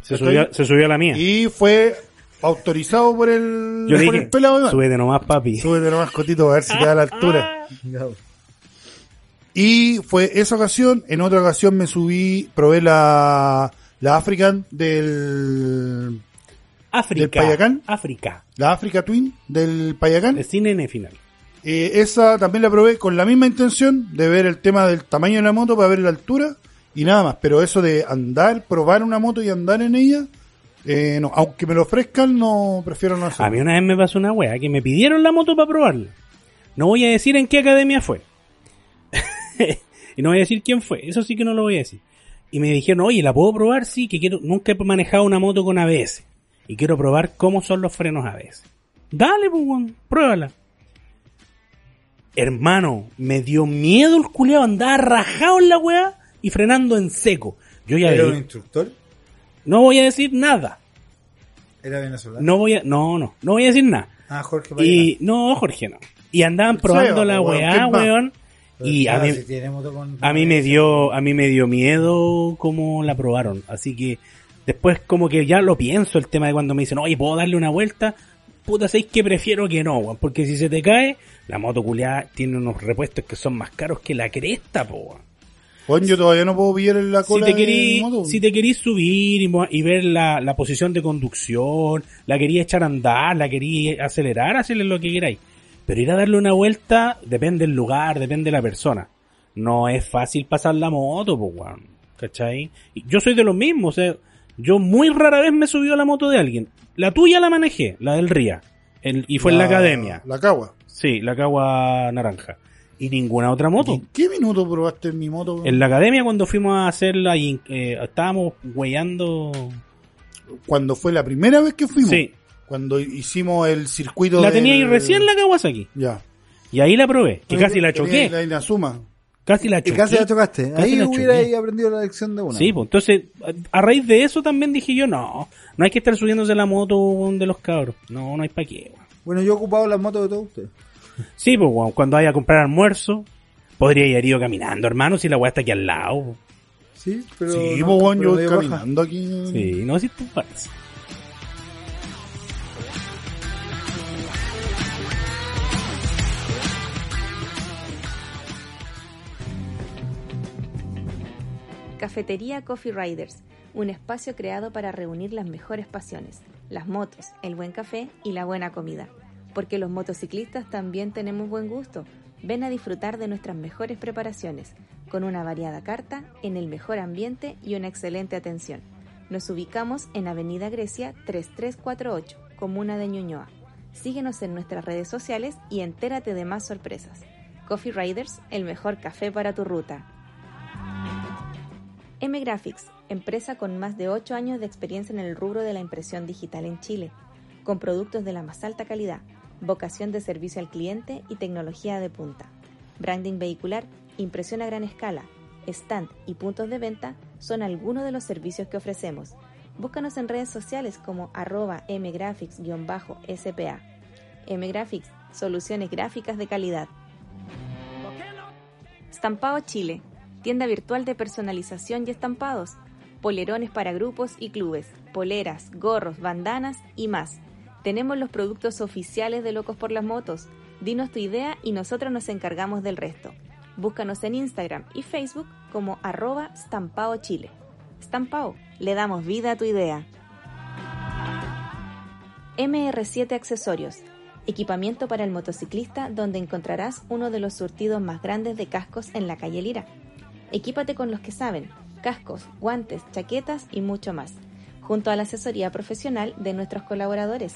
se, subió, se subió a la mía. Y fue autorizado por el, Yo por dije, el pelado. Iván. súbete nomás, papi. Súbete nomás, Cotito, a ver si te da la altura. Y fue esa ocasión. En otra ocasión me subí, probé la, La African del... África. ¿Del Payacán? África. La Africa Twin del Payacán. El cine N final. Eh, esa también la probé con la misma intención de ver el tema del tamaño de la moto para ver la altura y nada más. Pero eso de andar, probar una moto y andar en ella, eh, no. Aunque me lo ofrezcan, no prefiero no hacerlo. A mí una vez me pasó una wea que me pidieron la moto para probarla. No voy a decir en qué academia fue. y no voy a decir quién fue. Eso sí que no lo voy a decir. Y me dijeron, oye, ¿la puedo probar? Sí, que quiero, nunca he manejado una moto con ABS. Y quiero probar cómo son los frenos ABS. Dale, pues, pruébala. Hermano, me dio miedo el culiao, andaba rajado en la weá y frenando en seco. Yo ya ¿Era vi- un instructor? no voy a decir nada. ¿Era venezolano? No voy a, no, no, no voy a decir nada. Ah, Jorge Y no, Jorge, no. Y andaban probando la weá, weón. Y mí, a mí me dio, a mí me dio miedo cómo la probaron. Así que después como que ya lo pienso el tema de cuando me dicen, oye, ¿puedo darle una vuelta? Puta, ¿sabéis que prefiero que no, weón? Porque si se te cae, la moto culiada tiene unos repuestos que son más caros que la cresta, po, weón. Yo todavía no puedo pillar en la Si cola te, querís, si te querís subir y, ver la, la posición de conducción, la quería echar a andar, la quería acelerar, hacerle lo que queráis. Pero ir a darle una vuelta depende del lugar, depende de la persona. No es fácil pasar la moto, pues, weón. ¿Cachai? Y Yo soy de los mismos, o sea, yo muy rara vez me he subido a la moto de alguien. La tuya la manejé, la del RIA. el- y fue en la academia. La cagua. Sí, la cagua naranja. Y ninguna otra moto. ¿En qué minuto probaste en mi moto? En la academia cuando fuimos a hacerla y eh, estábamos weyando... Cuando fue la primera vez que fuimos. Sí, Cuando hicimos el circuito la tenía ahí del- recién la Kawasaki. Ya. Y ahí la probé, que casi la choqué. La Inazuma. Casi la Y choqué. casi la chocaste. Casi Ahí la hubiera ahí aprendido la lección de una. Sí, pues entonces a raíz de eso también dije yo, no, no hay que estar subiéndose la moto weón, de los cabros. No, no hay para qué. weón. Bueno, yo he ocupado las motos de todos ustedes. Sí, pues weón, cuando vaya a comprar almuerzo, podría ir ido caminando, hermano, si la weá está aquí al lado. Sí, pero. sí, no, pues, pero yo baja. caminando aquí. Sí, no, si tú paras. Cafetería Coffee Riders, un espacio creado para reunir las mejores pasiones, las motos, el buen café y la buena comida. Porque los motociclistas también tenemos buen gusto. Ven a disfrutar de nuestras mejores preparaciones, con una variada carta, en el mejor ambiente y una excelente atención. Nos ubicamos en Avenida Grecia 3348, Comuna de Ñuñoa. Síguenos en nuestras redes sociales y entérate de más sorpresas. Coffee Riders, el mejor café para tu ruta. M Graphics, empresa con más de 8 años de experiencia en el rubro de la impresión digital en Chile, con productos de la más alta calidad, vocación de servicio al cliente y tecnología de punta. Branding vehicular, impresión a gran escala, stand y puntos de venta son algunos de los servicios que ofrecemos. Búscanos en redes sociales como arroba mgraphics-spa. mgraphics, soluciones gráficas de calidad. Estampado Chile, tienda virtual de personalización y estampados, polerones para grupos y clubes, poleras, gorros, bandanas y más. Tenemos los productos oficiales de Locos por las Motos. Dinos tu idea y nosotros nos encargamos del resto. Búscanos en Instagram y Facebook como arroba Stampao Chile. Stampao, le damos vida a tu idea. MR7 Accesorios, equipamiento para el motociclista donde encontrarás uno de los surtidos más grandes de cascos en la calle Lira. Equípate con los que saben, cascos, guantes, chaquetas y mucho más, junto a la asesoría profesional de nuestros colaboradores.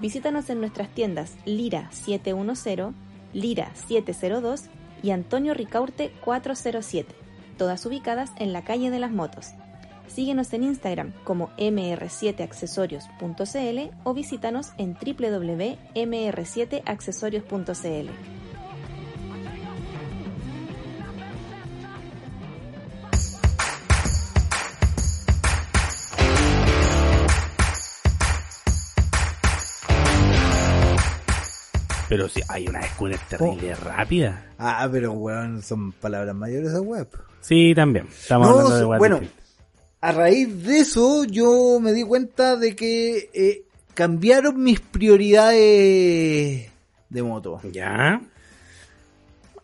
Visítanos en nuestras tiendas Lira 710, Lira 702 y Antonio Ricaurte 407, todas ubicadas en la calle de las motos. Síguenos en Instagram como mr7accesorios.cl o visítanos en www.mr7accesorios.cl. Pero sí, hay una scooter terrible rápida. Ah, pero weón, son palabras mayores de web. Sí, también. Estamos No, hablando de weas bueno, distintas. a raíz de eso yo me di cuenta de que eh, cambiaron mis prioridades de moto. Ya.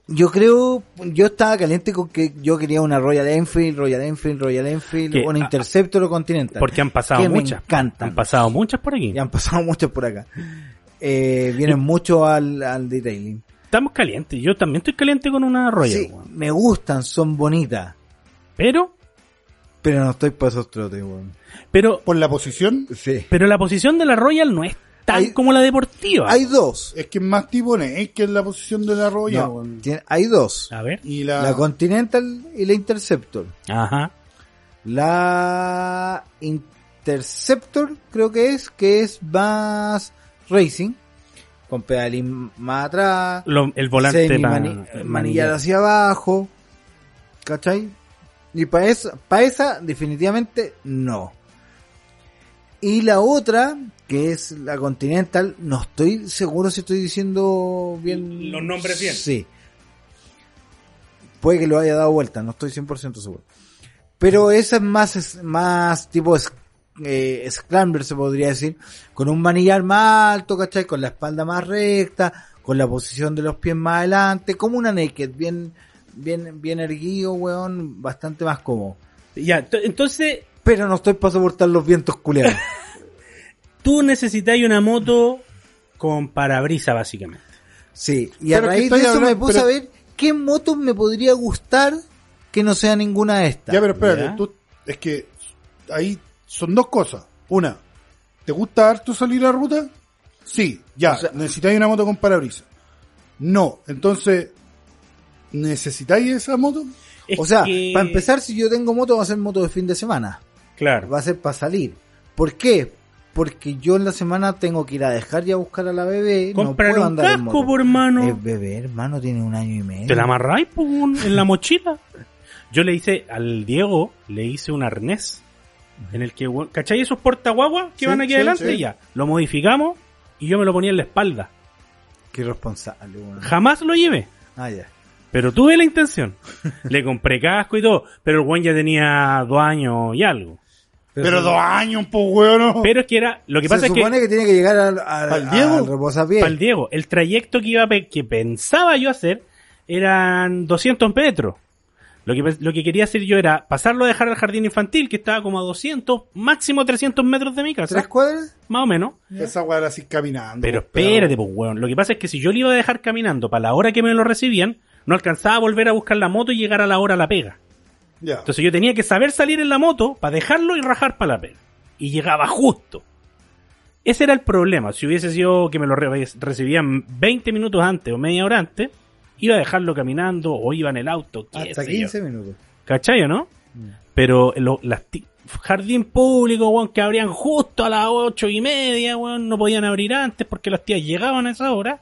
Yo creo, yo estaba caliente con que yo quería una Royal Enfield, Royal Enfield, Royal Enfield, Que- una Interceptor o Continental. Porque han pasado que me muchas. encantan. Han pasado muchas por aquí. Y han pasado muchos por acá. Eh, vienen mucho al, al detailing. Estamos calientes. Yo también estoy caliente con una Royal. Sí, weón. me gustan, son bonitas. Pero, Pero no estoy para esos trotes, weón. pero, Por la posición, Sí. pero la posición de la Royal no es tan Hay- como la deportiva. Hay dos. es que es más tipo es que es la posición de la roya. No, tiene- hay dos. A ver. Y la, La Continental y la Interceptor. Ajá. La Interceptor creo que es, que es más racing, con pedalín más atrás, Lo- el volante mani- manillar hacia abajo, ¿cachai? Y para esa, para esa definitivamente no. Y la otra, que es la Continental, no estoy seguro si estoy diciendo bien. Los nombres bien. Sí. Puede que lo haya dado vuelta, no estoy 100% seguro. Pero esa es más, es más tipo eh, Scrambler se podría decir, con un manillar más alto, ¿cachai? Con la espalda más recta, con la posición de los pies más adelante, como una naked, bien, bien, bien erguido, weón, bastante más cómodo. Ya, entonces, Pero no estoy para soportar los vientos culiados. tú necesitas una moto con parabrisa, básicamente. Sí, y a Pero que raíz de eso me puse pero- a ver qué motos me podría gustar que no sea ninguna de estas. Ya, pero espérate, tú, es que ahí son dos cosas. Una, ¿te gusta harto salir a ruta? Sí, ya, O sea- necesitáis una moto con parabrisas. No, entonces, ¿necesitáis esa moto? Es O sea, que- para empezar, si yo tengo moto, va a ser moto de fin de semana. Claro. Va a ser para salir. ¿Por qué? Porque yo en la semana tengo que ir a dejar y a buscar a la bebé. Comprar no puedo un andar en casco, moto. por hermano. Es bebé, hermano, tiene un año y medio. Te la amarráis en la mochila. Yo le hice al Diego, le hice un arnés en el que, weón, ¿cachai esos portaguaguas que Sí, van aquí sí, adelante? sí. Ya, lo modificamos y yo me lo ponía en la espalda. Qué irresponsable, weón. Jamás lo llevé, Ah, ya. pero tuve la intención. le compré casco y todo, pero el buen ya tenía dos años y algo. Pero, se- dos años, pues, weón. Pero es que era, lo que se pasa es que, supone que... tiene que llegar al, al, ¿Pa'l Diego? al el Diego, el trayecto que iba que pensaba yo hacer eran 200 metros. Lo que, lo que quería hacer yo era pasarlo a dejar al jardín infantil, que estaba como a 200, máximo 300 metros de mi casa. ¿Tres cuadras? Más o menos. Esa weá era así caminando. Pero espérate, pues, weón. Lo que pasa es que si yo le iba a dejar caminando para la hora que me lo recibían, no alcanzaba a volver a buscar la moto y llegar a la hora a la pega. Ya. Entonces yo tenía que saber salir en la moto para dejarlo y rajar para la pega. Y llegaba justo. Ese era el problema. Si hubiese sido que me lo re- recibían 20 minutos antes o media hora antes, iba a dejarlo caminando o iba en el auto. Hasta sé yo. 15 minutos. ¿Cachai o no? Pero lo- las jardín público, weón, que abrían justo a las ocho y media, weón, no podían abrir antes porque las tías llegaban a esa hora.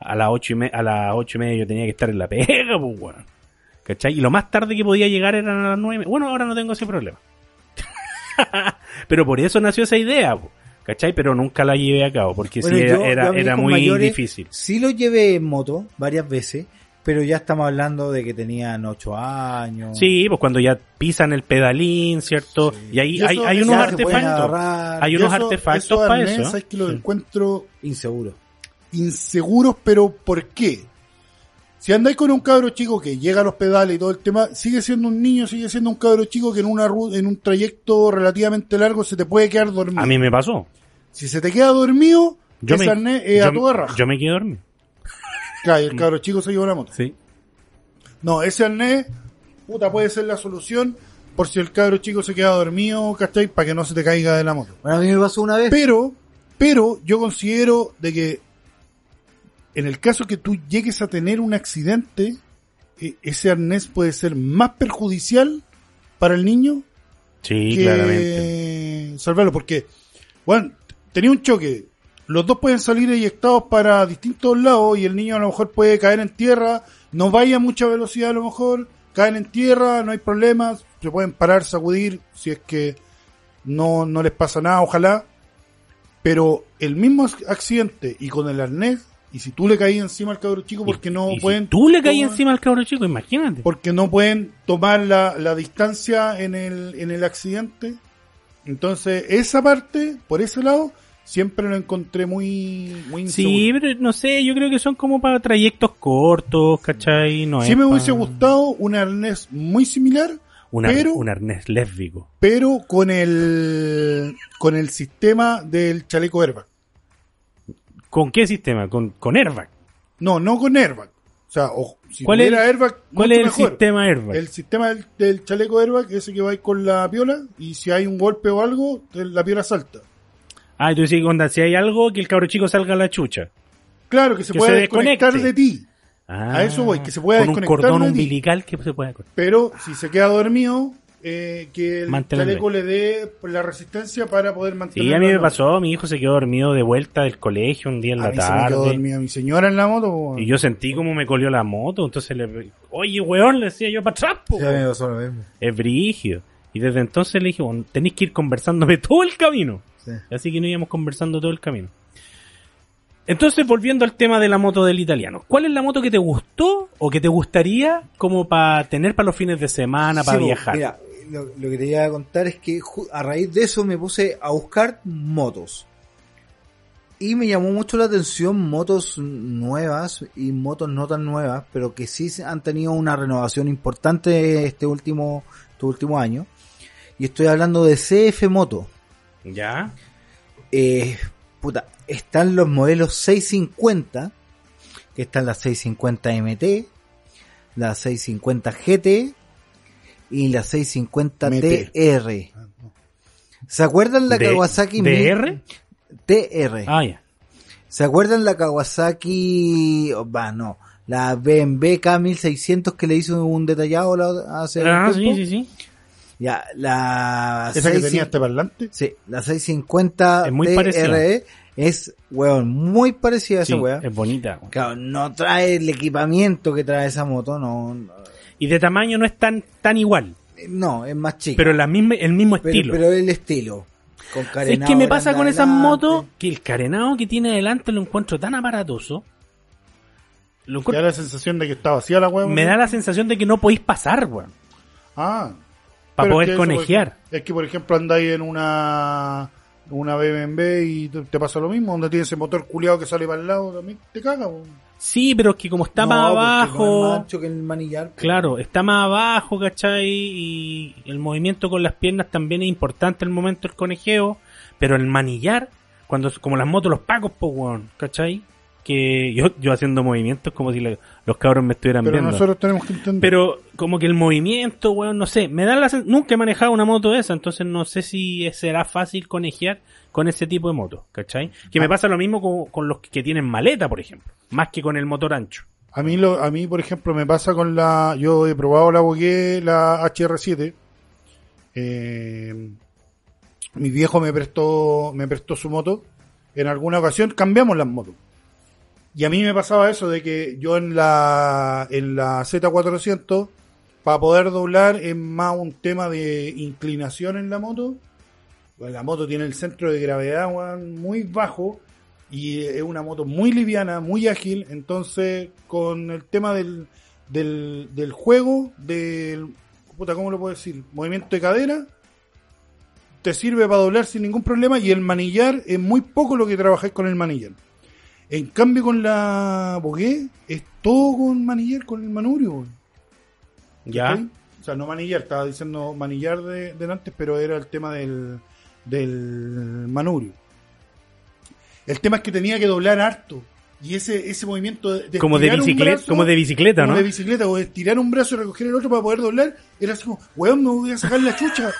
A las ocho y, me- a las ocho y media yo tenía que estar en la pega, pues, weón. ¿Cachai? Y lo más tarde que podía llegar eran a las nueve. Bueno, ahora no tengo ese problema. Pero por eso nació esa idea, po, ¿cachai? Pero nunca la llevé a cabo porque Bueno, sí era, yo- muy mayores difícil. Sí lo llevé en moto varias veces, pero ya estamos hablando de que tenían 8 años. Sí, pues cuando ya pisan el pedalín, ¿cierto? Y ahí Y hay, hay unos artefactos. Hay unos eso- artefactos para arnés, eso. sabes que los Sí. encuentro Inseguro. inseguros, pero ¿por qué? Si andáis con un cabro chico que llega a los pedales y todo el tema, sigue siendo un niño, sigue siendo un cabro chico que en una en un trayecto relativamente largo se te puede quedar dormido. A mí me pasó. Si se te queda dormido, Yo ese me, arnés es yo, a toda raja. yo me quedé dormido. Claro, y el cabro chico se llevó la moto. Sí. No, ese arnés, puta, puede ser la solución por si el cabro chico se queda dormido, ¿cachai? Para que no se te caiga de la moto. Bueno, a mí me pasó una vez. Pero, pero yo considero de que en el caso que tú llegues a tener un accidente, e- ese arnés puede ser más perjudicial para el niño Sí, que claramente. salvarlo, porque, bueno, tenía un choque, los dos pueden salir eyectados para distintos lados y el niño a lo mejor puede caer en tierra, no vaya a mucha velocidad a lo mejor, caen en tierra, no hay problemas, se pueden parar, sacudir, si es que no, no les pasa nada, ojalá, pero el mismo ac- accidente y con el arnés, y si tú le caí encima al cabro chico porque no Y si pueden... tú le caí tomar- encima al cabro chico, imagínate. porque no pueden tomar la, la distancia en el, en el accidente. Entonces, esa parte, por ese lado, siempre lo encontré muy, muy Sí, inseguro. pero no sé, yo creo que son como para trayectos cortos, ¿cachai? No Sí es me hubiese gustado un arnés muy similar, un, ar- pero- un arnés lésbico. pero con el con el sistema del chaleco airbag. ¿Con qué sistema? Con, con airbag. No, no con airbag. O sea, o, si ¿Cuál es tuviera airbag, ¿Cuál es el mejor. sistema airbag? El sistema del, del chaleco airbag, ese que va con la piola, y si hay un golpe o algo, la piola salta. Ah, tú decís, onda, si hay algo, que el cabro chico salga a la chucha. Claro, que se Que pueda se desconectar de ti. Ah, A eso voy, que se pueda Con un desconectar cordón de ti. umbilical que se pueda... Pero si se queda dormido, eh, que el Mantenerlo. chaleco le dé la resistencia para poder mantenerlo. Sí, a mí me pasó, mi hijo se quedó dormido de vuelta del colegio un día en A la mí se me quedó tarde. dormida mi señora en la moto. Y yo sentí como me colió la moto, entonces le... Oye, weón, le decía yo para atrás, po, Ya me pasó lo mismo. Es brígido. Y desde entonces le dije, bueno, tenéis que ir conversándome todo el camino. Sí. Así que no íbamos conversando todo el camino. Entonces, volviendo al tema de la moto del italiano. ¿Cuál es la moto que te gustó o que te gustaría como para tener para los fines de semana, para Sí, viajar? Mira, lo, lo que te iba a contar es que a raíz de eso me puse a buscar motos. Y me llamó mucho la atención motos nuevas y motos no tan nuevas, pero que sí han tenido una renovación importante este último, este último año. Y estoy hablando de CF Moto. ¿Ya? Eh, puta, están los modelos 650, que están las 650 MT, la 650 GT y la 650 MT. TR. ¿Se acuerdan la De- Kawasaki ¿DR? TR? Ah, ya. ¿Se acuerdan la Kawasaki, oh, va, no, la BMW K1600 que le hizo un detallado la- hace Ah, sí, sí, sí. Ya, la Esa que 650 tenía este parlante. Sí, la 650 Es muy TRE parecida. es, weón, muy parecida a esa Sí, weá. es bonita. weón. Claro, no trae el equipamiento que trae esa moto, no, no, Y de tamaño no es tan, tan igual, no, es más chica. pero la misma, el mismo pero, estilo. pero el estilo. Con ¿Sabes carenado qué me pasa con esas motos? Que el carenado que tiene adelante lo encuentro tan aparatoso. Lo encuentro- da la sensación de que está vacía la hueá. me da la sensación de que no podéis pasar, weón. Ah. Para poder es que conejear. Es que, por ejemplo, andáis en una una BMW y te, pasa lo mismo, donde tiene ese motor culiado que sale para el lado, también te caga. po. Sí, pero es que como está No, más abajo, más ancho que el manillar. claro, está más abajo, ¿cachai? Y el movimiento con las piernas también es importante el momento del conejeo, pero el manillar, cuando como las motos, los pacos, pues, weón, ¿cachai? Que yo, yo haciendo movimientos como si le- los cabros me estuvieran Pero viendo. nosotros tenemos que entender. Pero como que el movimiento, weón, no sé, me da la nunca he manejado una moto de esa, entonces no sé si será fácil conejear con ese tipo de motos, ¿cachai? Que me Ah. pasa lo mismo con, con los que tienen maleta, por ejemplo, más que con el motor ancho. A mí, lo, a mí, por ejemplo, me pasa con la. Yo he probado la Bogué, la HR7. Eh, mi viejo me prestó, me prestó su moto. En alguna ocasión cambiamos las motos. Y a mí me pasaba eso de que yo en la, en la Z400, para poder doblar, es más un tema de inclinación en la moto. Pues la moto tiene el centro de gravedad muy bajo y es una moto muy liviana, muy ágil. Entonces, con el tema del, del, del juego, del. Puta, ¿cómo lo puedo decir? Movimiento de cadera, te sirve para doblar sin ningún problema. Y el manillar es muy poco lo que trabajáis con el manillar. En cambio, con la Bogué, es todo con manillar, con el manubrio. weón. ¿Ya? O sea, no manillar, estaba diciendo manillar de, de antes, pero era el tema del, del manubrio. El tema es que tenía que doblar harto. Y ese, ese movimiento de, Como de, estirar bicicleta, brazo, como de bicicleta, como ¿no? de bicicleta, o de tirar un brazo y recoger el otro para poder doblar, era así como, weón, me voy a sacar la chucha.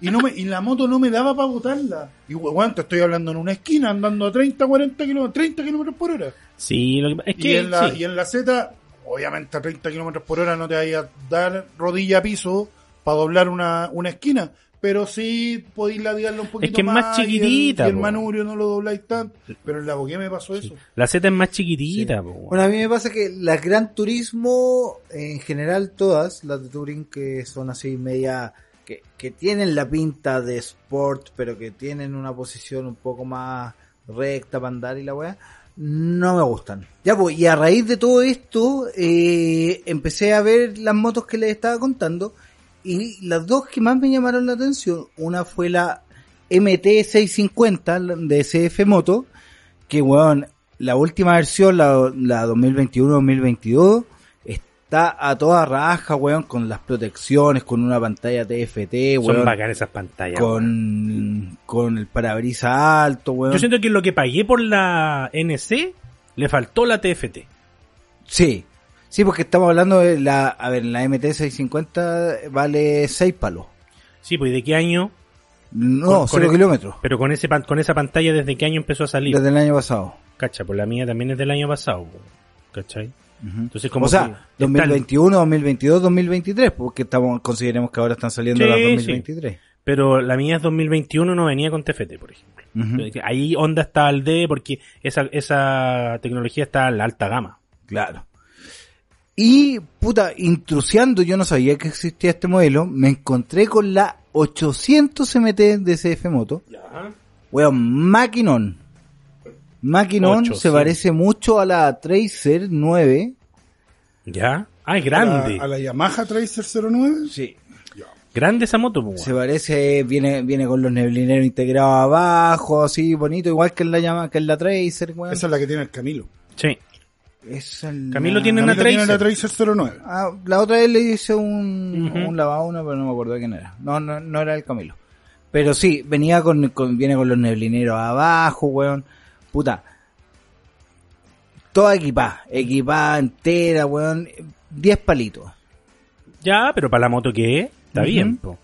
y no me, y la moto no me daba para botarla. Y weón, te estoy hablando en una esquina, andando a 30, 40 kilómetros, 30 kilómetros por hora. Sí, lo que- es Y que en, la, sí. y en la Z, obviamente a 30 kilómetros por hora no te vayas a dar rodilla a piso para doblar una, una esquina, pero sí podéis ladearla un poquito que es más y el- chiquitita, Y el, manubrio no lo dobláis tanto. Pero en la boquilla me pasó eso. La Z es más chiquitita, po, weón. Bueno, a mí me pasa que las Gran Turismo, en general todas, las de Touring que son así media, que, que tienen la pinta de sport, pero que tienen una posición un poco más recta para andar y la weá, no me gustan. Ya pues, y a raíz de todo esto, eh, empecé a ver las motos que les estaba contando, y las dos que más me llamaron la atención, una fue la MT650 de SF Moto, que weón, la última versión, la, la 2021-2022, está a toda raja, weón, con las protecciones, con una pantalla TFT, Son weón, bacanas esas pantallas. weón. con, con el parabrisas alto, weón. Yo siento que lo que pagué por la NC le faltó la TFT. Sí, sí, porque estamos hablando de la, a ver, la MT650 vale 6 palos. Sí, pues ¿y de qué año? No, Con- con 0 el- kilómetros. Pero con ese con esa pantalla, ¿desde qué año empezó a salir? Desde el año pasado. Cacha, pues la mía también es del año pasado. ¿Cachai? Ujú. Entonces, como o sea, están- 2021, 2022, 2023, porque estamos, consideremos que ahora están saliendo Sí, las sí. 2023. Pero la mía es 2021, no venía con TFT, por ejemplo. Ujú. Ahí Honda está al D porque esa, esa tecnología está en la alta gama. Claro. Y, puta, intrusiando, yo no sabía que existía este modelo, me encontré con la 800 MT de CF Moto. Weón, maquinón. Maquinón 800. se parece mucho a la Tracer 9. ¿Ya? Ah, es A grande. la, a la Yamaha Tracer 09. Sí. Grande esa moto, pues, Se parece, viene, viene con los neblineros integrados abajo, así bonito, igual que en la llama, que en la Tracer, weón. Esa es la que tiene el Camilo. Sí. Esa Camilo tiene una Camilo tiene la Tracer. Tracer 09. Ah, la otra vez le hice un, Ujú. un lavado a una, pero no me acuerdo de quién era. No, no, no era el Camilo. Pero sí, venía con, con- viene con los neblineros abajo, weón. Puta. Toda equipada, equipada entera, weón. 10 palitos. Ya, pero para la moto que es, está bien, po.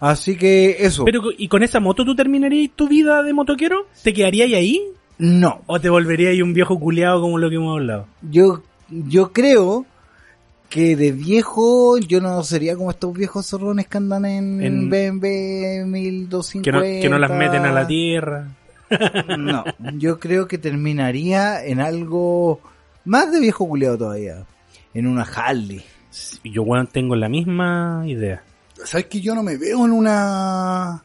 Así que eso. Pero, ¿y con esa moto tú terminarías tu vida de motoquero? ¿Te quedarías ahí? No, ¿O te volverías un viejo culeado como lo que hemos hablado? yo, yo creo que de viejo yo no sería como estos viejos zorrones que andan en, En- BMW 1250. Que no, que no las meten a la tierra. No, yo creo que terminaría en algo más de viejo culiado todavía. En una Harley. Y Yo, bueno, tengo la misma idea. ¿Sabes que yo no me veo en una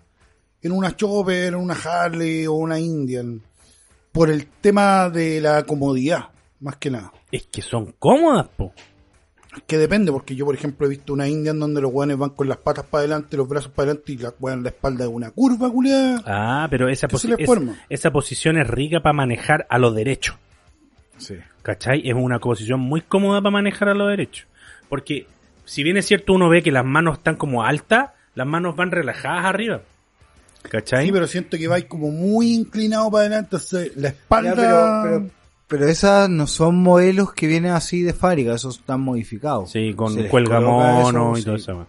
en una Chopper, en una Harley o una Indian? Por el tema de la comodidad, más que nada. Es que son cómodas, po. Que depende, porque yo, por ejemplo, he visto una Indian donde los weones van con las patas para adelante, los brazos para adelante y la weón la espalda de una curva, culiada. Ah, pero esa, posi- es- esa posición es rica para manejar a lo derecho. Sí. ¿Cachai? Es una posición muy cómoda para manejar a lo derecho. Porque, si bien es cierto, uno ve que las manos están como altas, las manos van relajadas arriba. ¿Cachai? Sí, pero siento que vais como muy inclinado para adelante, entonces la espalda... Ya, pero, pero, pero esas no son modelos que vienen así de fábrica, esos están modificados. Sí, con Se cuelga mono y todo sí. eso.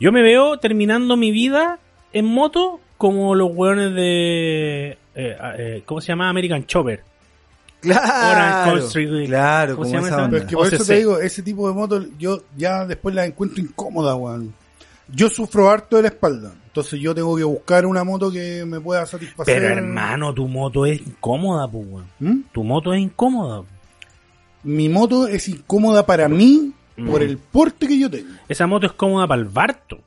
Yo me veo terminando mi vida en moto como los hueones de... eh, eh, ¿Cómo se llama? American Chopper. Claro, Country, claro, ¿cómo como se llama esa esa? onda. Pero es que por eso te digo, ese tipo de motos yo ya después las encuentro incómodas, weón. Yo sufro harto de la espalda, entonces yo tengo que buscar una moto que me pueda satisfacer. Pero hermano, tu moto es incómoda, pues. ¿Mm? Tu moto es incómoda. Mi moto es incómoda para mí por Mm. el porte que yo tengo. Esa moto es cómoda para el Barto.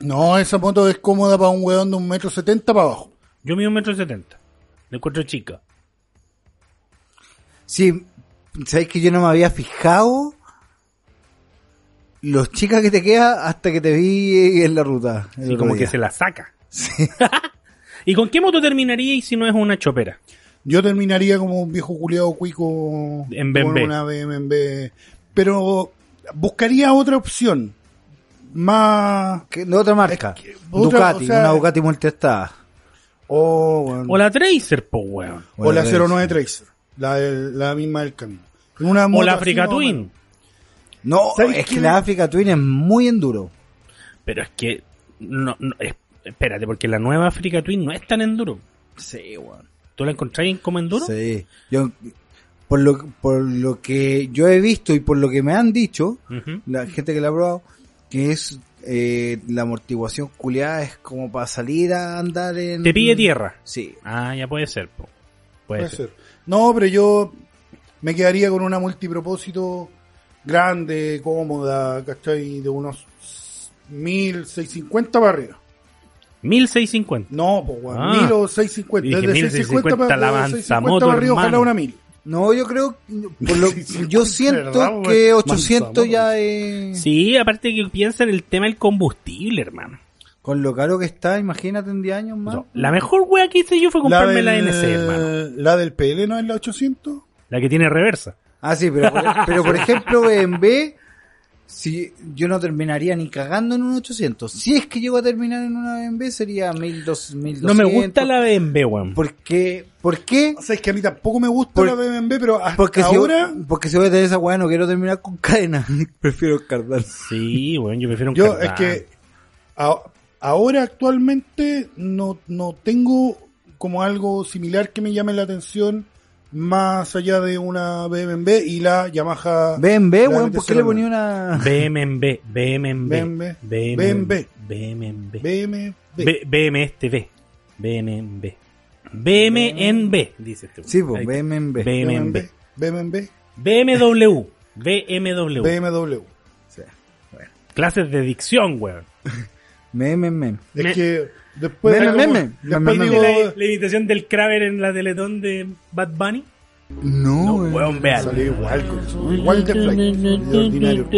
No, esa moto es cómoda para un weón de un metro setenta para abajo. Yo mido un metro setenta. La encuentro chica. Sí, sabes que yo no me había fijado los chicas que te queda hasta que te vi en la ruta. otro como día. que se la saca. Sí. ¿Y con qué moto terminaría si no es una chopera? Yo terminaría como un viejo culiado cuico En con BMW. una BMW. Pero buscaría otra opción. Más... Que- de otra marca. Es que otra, Ducati, o sea- una Ducati multiestada. Oh, weón. O la Tracer, po, weón. O la Bueno, 09 Tracer, la, la misma del camino. Una O la Africa Twin. No, ¿Sabes es que la Africa Twin es muy enduro. Pero es que... No, no, es- espérate, porque la nueva Africa Twin no es tan enduro. Sí, weón. ¿Tú la encontráis como enduro? Sí. Yo, por lo, por lo que yo he visto y por lo que me han dicho, la gente que la ha probado, que es eh, la amortiguación culiada es como para salir a andar en... Te pille tierra. Sí. Ah, ya puede ser, po. Puede, Puede ser. ser. No, pero yo me quedaría con una multipropósito grande, cómoda, ¿cachai? De unos 1650 para arriba. 1650. No, pues, weón, Ah. 1000 o 650. Dije, Desde 1650 650 para, la de avanza 650 moto, para arriba, ojalá una 1000. No, yo creo, por lo, yo siento ¿verdad, que weón? 800 Mansa ya es... Sí, aparte que piensa en el tema del combustible, hermano. Con lo caro que está, imagínate en 10 años más. No, la mejor wea que hice yo fue comprarme la, NC, hermano. La del PL no es la 800. La que tiene reversa. Ah, sí, pero, por- pero por ejemplo, BMW, si yo no terminaría ni cagando en un 800. Si es que llego a terminar en una BMW, sería 1200, 1200. No me gusta la BMW, weón. ¿Por qué? ¿Por qué? O sea, es que a mí tampoco me gusta Por- la BMW, pero hasta Porque si, ahora porque si voy a tener esa weá, no quiero terminar con cadena. Prefiero cardan. Sí, weón, yo prefiero un yo Cardán. es que a- ahora actualmente no, no tengo como algo similar que me llame la atención más allá de una BMW y la Yamaha BMW, weón, ¿por qué le NT09? ponía una...? BMW, BMW, BMW, BMW, BMW, BMW. B- BM este B, BMB, BMNB, dice este. Sí, pues, Ahí. BMW. BMB, BMW, BMW, BMW, BMW. Sí, bueno. clases de dicción, weón. Meme, meme. Es que después, Meme, como- meme. después Meme, digo, la, la imitación del Kraber en la Teletón de Bad Bunny. No, No, weón. weón, vean. salió igual, con- igual de flight, de ordinario.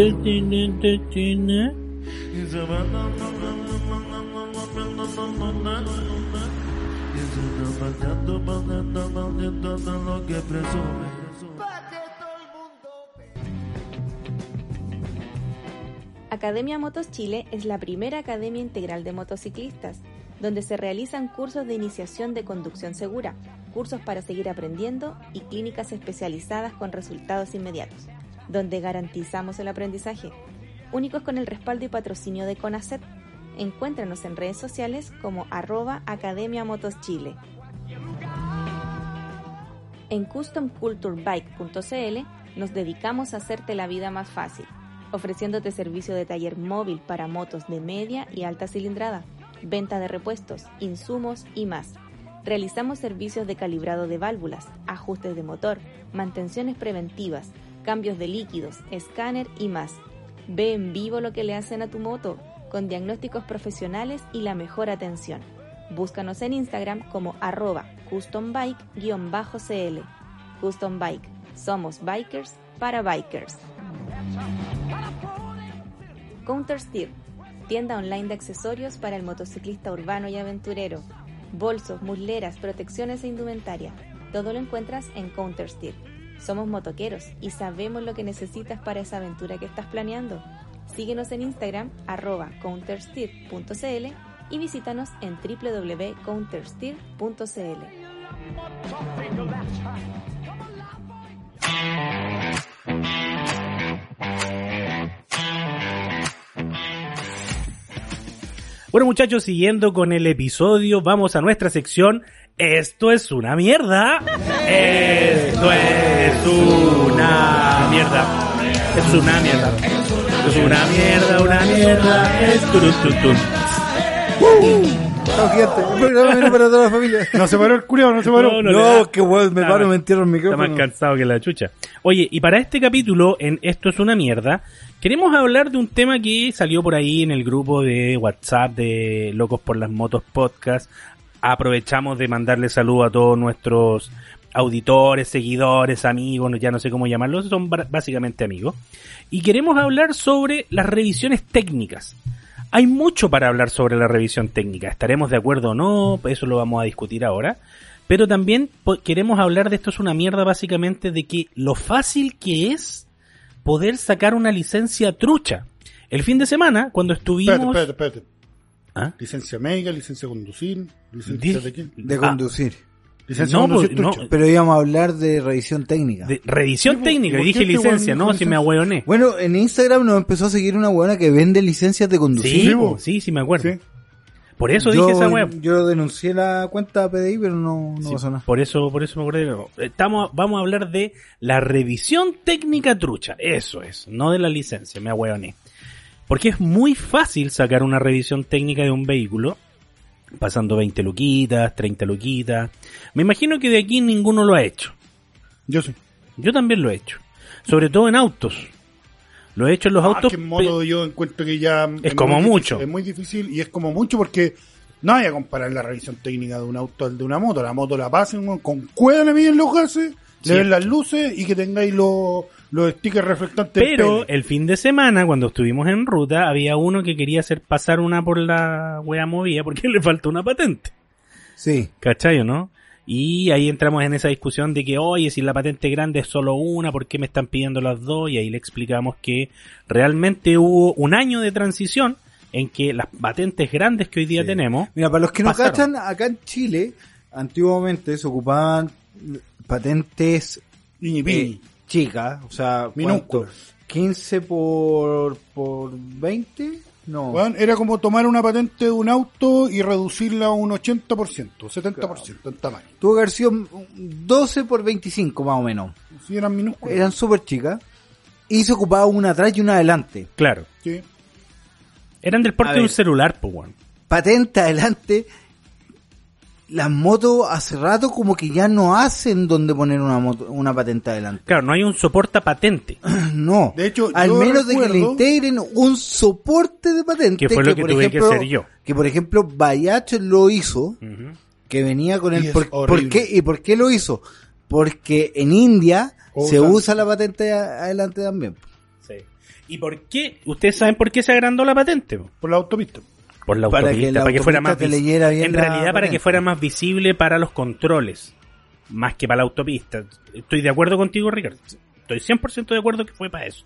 Academia Motos Chile es la primera academia integral de motociclistas, donde se realizan cursos de iniciación de conducción segura, cursos para seguir aprendiendo y clínicas especializadas con resultados inmediatos, donde garantizamos el aprendizaje, únicos con el respaldo y patrocinio de CONACET. Encuéntranos en redes sociales como arroba Academia Motos Chile. En customculturebike.cl nos dedicamos a hacerte la vida más fácil, ofreciéndote servicio de taller móvil para motos de media y alta cilindrada, venta de repuestos, insumos y más. Realizamos servicios de calibrado de válvulas, ajustes de motor, mantenciones preventivas, cambios de líquidos, escáner y más. Ve en vivo lo que le hacen a tu moto, con diagnósticos profesionales y la mejor atención. Búscanos en Instagram como arroba custombike-cl. Custom Bike. Somos bikers para bikers. Counter Steer. Tienda online de accesorios para el motociclista urbano y aventurero. Bolsos, musleras, protecciones e indumentaria. Todo lo encuentras en Counter Steer. Somos motoqueros y sabemos lo que necesitas para esa aventura que estás planeando. Síguenos en Instagram arroba countersteer.cl y visítanos en www.countersteer.cl. Bueno, muchachos, siguiendo con el episodio, vamos a nuestra sección. Esto es una mierda. Esto es una mierda. Es una mierda. Es una mierda, una mierda. Es tun, El programa para toda la familia. No se paró el culiao, no se paró. No, No, le da. que weón, me Está paro, más- me entierro el Está micrófono. más cansado que la chucha. Oye, y para este capítulo, en Esto es una mierda, queremos hablar de un tema que salió por ahí en el grupo de WhatsApp de Locos por las Motos Podcast. Aprovechamos de mandarle saludo a todos nuestros auditores, seguidores, amigos, no- ya no sé cómo llamarlos, son básicamente amigos. Y queremos hablar sobre las revisiones técnicas. Hay mucho para hablar sobre la revisión técnica. ¿Estaremos de acuerdo o no? Eso lo vamos a discutir ahora. Pero también queremos hablar de esto es una mierda básicamente de que lo fácil que es poder sacar una licencia trucha. El fin de semana, cuando estuvimos... Espérate, espérate, espérate. ¿Ah? Licencia médica, licencia de conducir, licencia de qué? De Ah. conducir. No, pues, no. Pero íbamos a hablar de revisión técnica. De revisión Sí, técnica, ¿por y dije licencia, no, si me ahueoné. Bueno, en Instagram nos empezó a seguir una buena que vende licencias de conducir. Sí, Sí, sí, sí me acuerdo. Sí. Por eso yo, dije esa web. Yo denuncié la cuenta PDI, pero no, no Sí, pasó nada. Por eso, por eso me acordé. Estamos, vamos a hablar de la revisión técnica trucha. Eso es, no de la licencia, me ahueoné. Porque es muy fácil sacar una revisión técnica de un vehículo, pasando 20 luquitas, 30 luquitas. Me imagino que de aquí ninguno lo ha hecho. Yo sí. Yo también lo he hecho. Sobre todo en autos. Lo he hecho en los Ah, autos. que en moto yo encuentro que ya Es como mucho. difícil, es muy difícil y es como mucho porque no hay a comparar la revisión técnica de un auto al de una moto. La moto la pasen con cuerda le miden los gases, le ven las luces y que tengáis los los stickers reflectantes. Pero el fin de semana, cuando estuvimos en ruta, había uno que quería hacer pasar una por la wea movida porque le falta una patente. Sí. ¿Cachai o no? Y ahí entramos en esa discusión de que, oye, si la patente grande es solo una, ¿por qué me están pidiendo las dos? Y ahí le explicamos que realmente hubo un año de transición en que las patentes grandes que hoy día Sí. tenemos, Mira, para los que no cachan, acá en Chile, antiguamente se ocupaban patentes eh, chicas, o sea, Minúsculas. ¿cuánto? 15 por, por 20, no. Weón, era como tomar una patente de un auto y reducirla a un 80%, 70% en tamaño. Tuvo que haber sido 12 por 25 más o menos. Si eran minúsculas. Eran súper chicas. Y se ocupaba una atrás y una adelante. claro, Sí. eran del porte de un celular, pues, weón. Patente adelante. Las motos hace rato como que ya no hacen donde poner una moto, una patente adelante. Claro, no hay un soporta patente. No. De hecho, al menos de que le integren un soporte de patente. Que fue lo que por tuve que ejemplo- hacer yo. Que por ejemplo, Bayach lo hizo, que venía con Y el... es Por, ¿por horrible. qué, ¿Y por qué lo hizo? Porque en India se usa la patente a- adelante también. Sí. ¿Y por qué? ¿Ustedes saben por qué se agrandó la patente? po? Por la autopista. Por la Para que autopista, la para que fuera más leyera bien En realidad, para patente. que fuera más visible para los controles, más que para la autopista. Estoy de acuerdo contigo, Ricardo. Estoy 100% de acuerdo que fue para eso.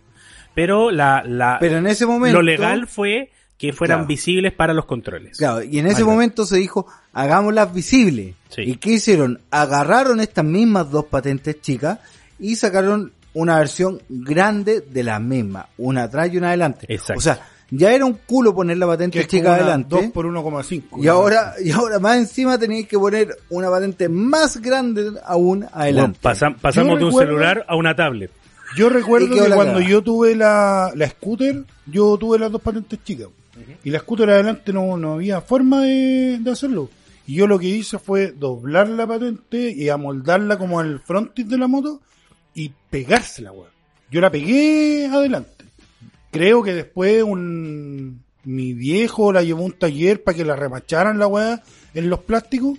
Pero la, la Pero en ese momento... lo legal fue que fueran Claro. visibles para los controles. Claro, y en ese momento se dijo, hagámoslas visibles. Sí. ¿Y qué hicieron? Agarraron estas mismas dos patentes chicas y sacaron una versión grande de la misma, una atrás y una adelante. Exacto. O sea, ya era un culo poner la Que patente es chica adelante. 2 por 1,5. Y ahora, y ahora más encima tenéis que poner una patente más grande aún Bueno, adelante. pasam- pasamos de un celular a una tablet. Yo recuerdo que la cuando yo tuve la, la scooter, yo tuve las dos patentes chicas. Y la scooter adelante no, no había forma de, de hacerlo. Y yo lo que hice fue doblar la patente y amoldarla como al frontis de la moto y pegársela, weón. Yo la pegué adelante. Creo que después un mi viejo la llevó a un taller para que la remacharan la weá en los plásticos.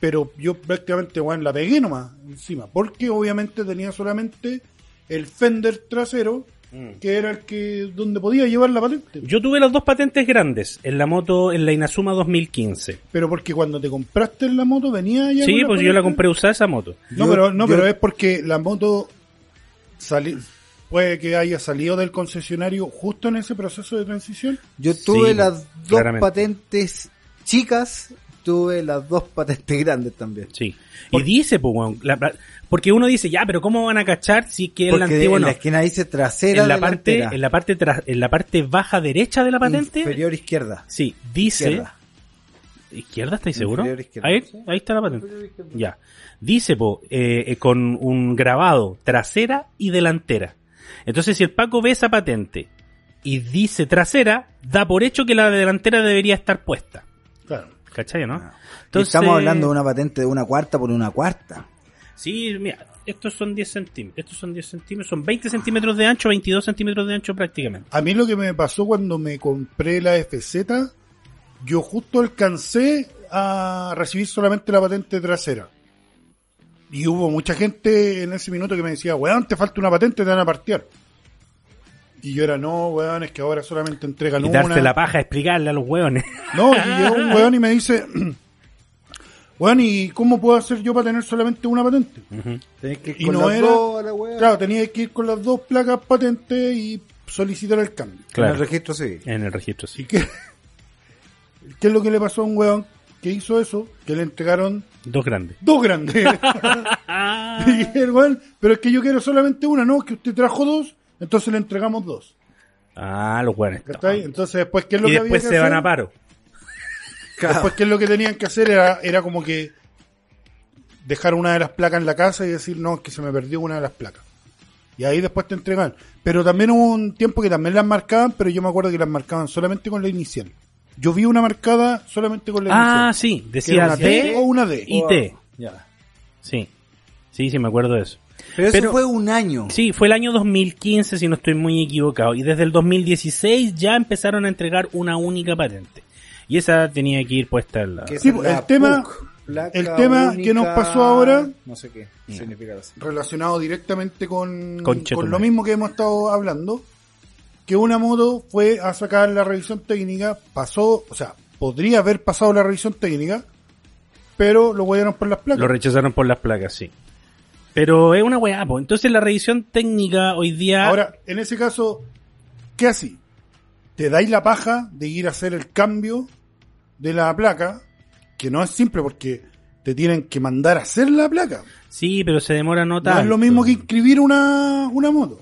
Pero yo prácticamente, weón, la pegué nomás encima. Porque obviamente tenía solamente el fender trasero, que era el que donde podía llevar la patente. Yo tuve las dos patentes grandes en la moto, en la Inazuma 2015. Pero porque cuando te compraste la moto venía ya. Sí, pues yo la compré usada esa moto. No, Yo- pero, no yo- pero es porque la moto sali- puede que haya salido del concesionario justo en ese proceso de transición. Yo tuve Sí, las dos claramente. patentes chicas, tuve las dos patentes grandes también. Sí. Y dice, pues, la- porque uno dice, ya, pero ¿cómo van a cachar si que el Porque antiguo en no? la esquina dice trasera En la parte, delantera, en la parte tras- en la parte baja derecha de la patente, inferior izquierda. sí, dice, Izquierda. ¿Izquierda estáis seguro? Izquierda, Ahí, sí. ahí está la patente. Ya. Dice, po, eh, eh, con un grabado trasera y delantera. Entonces, si el Paco ve esa patente y dice trasera, da por hecho que la delantera debería estar puesta. Claro. ¿Cachai, no? Y estamos hablando de una patente de una cuarta por una cuarta. Sí, mira, estos son 10 centímetros. Estos son 10 centímetros. Son 20 centímetros de ancho, 22 centímetros de ancho prácticamente. A mí lo que me pasó cuando me compré la FZ, yo justo alcancé a recibir solamente la patente trasera. Y hubo mucha gente en ese minuto que me decía, weón, te falta una patente, te van a partear. Y yo era, no, weón, es que ahora solamente entregan Quitarte una. la paja, explicarle a los hueones. No, y llegó un weón y me dice, weón, ¿y cómo puedo hacer yo para tener solamente una patente? Tenés que ir Y con no las era- dos la. Claro, tenía que ir con las dos placas patentes y solicitar el cambio. En el registro civil. En el registro, sí. ¿Y qué, qué es lo que le pasó a un weón que hizo eso? Que le entregaron Dos grandes. dos grandes. y el weón, pero es que yo quiero solamente una, ¿no? Que usted trajo dos, entonces le entregamos dos. Ah, los. ¿Cachai? Entonces después, ¿qué es lo Y que después había se que van hacer? a paro. Después, ¿qué es lo que tenían que hacer? Era, era como que dejar una de las placas en la casa y decir, no, es que se me perdió una de las placas. Y ahí después te entregan. Pero también hubo un tiempo que también las marcaban, pero yo me acuerdo que las marcaban solamente con la inicial. Yo vi una marcada solamente con la Ah, inicial. sí. Decía una D T o una D. y T. Ya. Sí. Sí, sí, me acuerdo de eso. Pero eso fue un año. Sí, fue el año 2015, si no estoy muy equivocado. Y desde el 2016 ya empezaron a entregar una única patente. Y esa tenía que ir puesta en la... Sí, el tema, PUC. placa El tema que nos pasó ahora- No sé qué significa relacionado directamente con, con lo mismo que hemos estado hablando, que una moto fue a sacar la revisión técnica, pasó, o sea, podría haber pasado la revisión técnica, pero lo guayaron por las placas. Lo rechazaron por las placas, sí. Pero es una weá, po. Entonces la revisión técnica hoy día... Ahora, en ese caso, ¿qué así? Te dais la paja de ir a hacer el cambio de la placa, que no es simple porque te tienen que mandar a hacer la placa. Sí, pero se demora no No es lo mismo que inscribir una, una moto.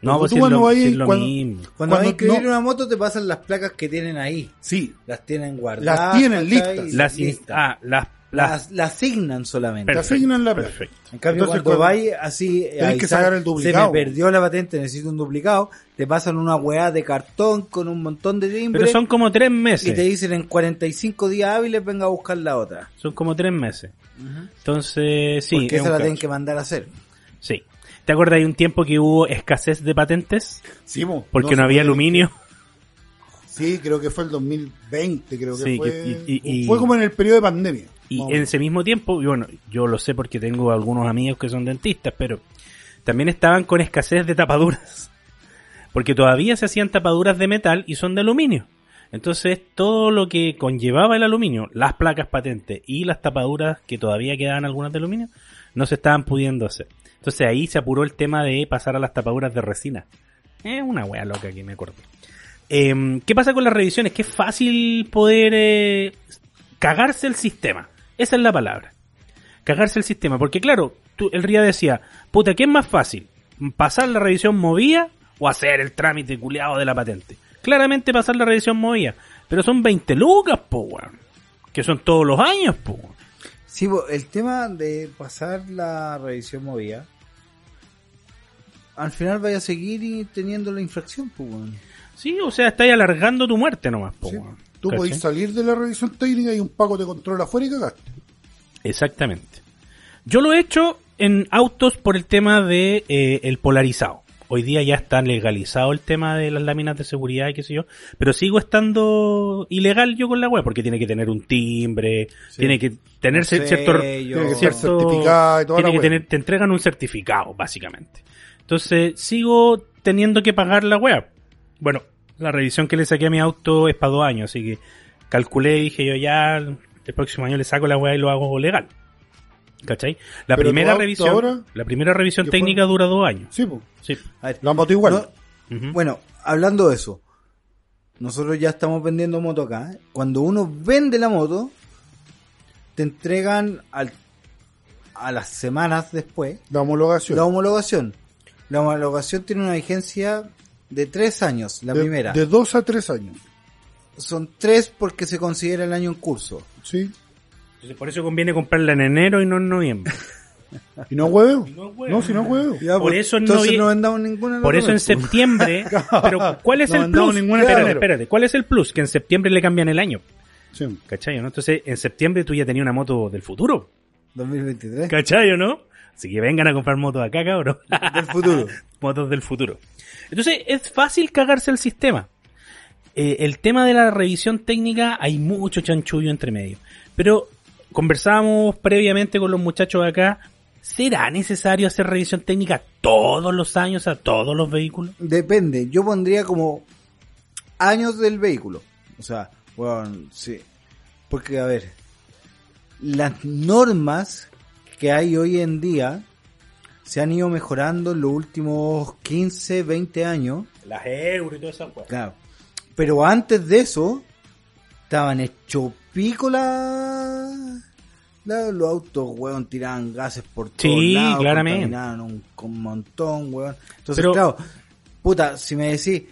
No, pues tú cuando lo, vas cuando- mismo. Cuando, Cuando vas a inscribir no- una moto te pasan las placas que tienen ahí. Sí, Las tienen guardadas. Las tienen listas. Y Las, listas. ah, las, las, las, las asignan solamente. te asignan la placa. perfecto. En cambio, Entonces, cuando cuando- vais así, a Tenés que avisar, sacar el duplicado. Se me perdió la patente, necesito un duplicado. Te pasan una weá de cartón con un montón de timbre. Pero son como tres y te meses. dicen en 45 días hábiles venga a buscar la otra. Son como tres meses. Entonces, sí. porque es esa la tienen que mandar a hacer. Sí. ¿Te acuerdas de un tiempo que hubo escasez de patentes? Sí, mo, Porque no, había aluminio. Sí, creo que fue el 2020, creo que Sí, fue. y- fue como en el periodo de pandemia. Y en ese mismo tiempo, y bueno, yo lo sé porque tengo algunos amigos que son dentistas, pero también estaban con escasez de tapaduras. Porque todavía se hacían tapaduras de metal y son de aluminio. Entonces, todo lo que conllevaba el aluminio, las placas patentes y las tapaduras que todavía quedaban algunas de aluminio, no se estaban pudiendo hacer. Entonces ahí se apuró el tema de pasar a las tapaduras de resina. Es una wea loca que me acuerdo. Em, ¿Qué pasa con las revisiones? Que es fácil poder eh, cagarse el sistema. Esa es la palabra. Cagarse el sistema. Porque claro, tú, el RIA decía, puta, ¿qué es más fácil? ¿Pasar la revisión movida o hacer el trámite culeado de la patente? Claramente pasar la revisión movida. Pero son 20 lucas, po, weón. Que son todos los años, po. Sí, el tema de pasar la revisión movida, al final vaya a seguir y teniendo la infracción, pues. Sí, o sea, estáis alargando tu muerte nomás, po, Sí. Tú ¿Cachai? podés salir de la revisión técnica y un pago te controla afuera y cagaste. Exactamente. Yo lo he hecho en autos por el tema de eh, el polarizado. Hoy día ya está legalizado el tema de las láminas de seguridad y qué sé yo, pero sigo estando ilegal yo con la web porque tiene que tener un timbre, tiene que tener cierto, sello. Tiene que ser cierto- certificado y toda tiene la que tener, te entregan un certificado básicamente. Entonces sigo teniendo que pagar la web. Bueno, la revisión que le saqué a mi auto es para dos años, así que calculé y dije yo ya el próximo año le saco la web y lo hago legal. ¿Cachai? La Pero primera auto revisión, ahora, la primera revisión ¿qué fue? técnica dura dos años. Sí, pues. Sí. A ver, La moto igual. no-. Bueno, hablando de eso, nosotros ya estamos vendiendo moto acá. ¿eh? Cuando uno vende la moto, te entregan al, a las semanas después La homologación. la homologación. La homologación tiene una vigencia de tres años, la de, primera. De dos a tres años. Son tres porque se considera el año en curso. Sí. Entonces, por eso conviene comprarla en enero y no en noviembre. ¿Y no huevo? no huevo. No, si no huevo. Ya, Por pues, eso en entonces novie- no vendamos ninguna. Por eso en septiembre, pero ¿cuál es No el plus? ninguna espérate, enero. espérate, ¿cuál es el plus? Que en septiembre le cambian el año. Sí. ¿Cachai? ¿no? Entonces, en septiembre tú ya tenías una moto del futuro. 2023. ¿Cachai o no? Así que vengan a comprar motos acá, cabrón. Del futuro. motos del futuro. Entonces, es fácil cagarse el sistema. Eh, el tema de la revisión técnica, hay mucho chanchullo entre medio. Pero conversábamos previamente con los muchachos acá. ¿Será necesario hacer revisión técnica todos los años a todos los vehículos? Depende. Yo pondría como años del vehículo. O sea, bueno, sí. Porque, a ver, las normas que hay hoy en día se han ido mejorando en los últimos 15, 20 años. Las euros y todas esas cosas. Claro. Pero antes de eso, estaban hecho pico la... la- los autos, weón, tiraban gases por todos Sí, lados. claramente. contaminaban un, un montón, weón. Entonces, Pero- claro, puta, si me decís,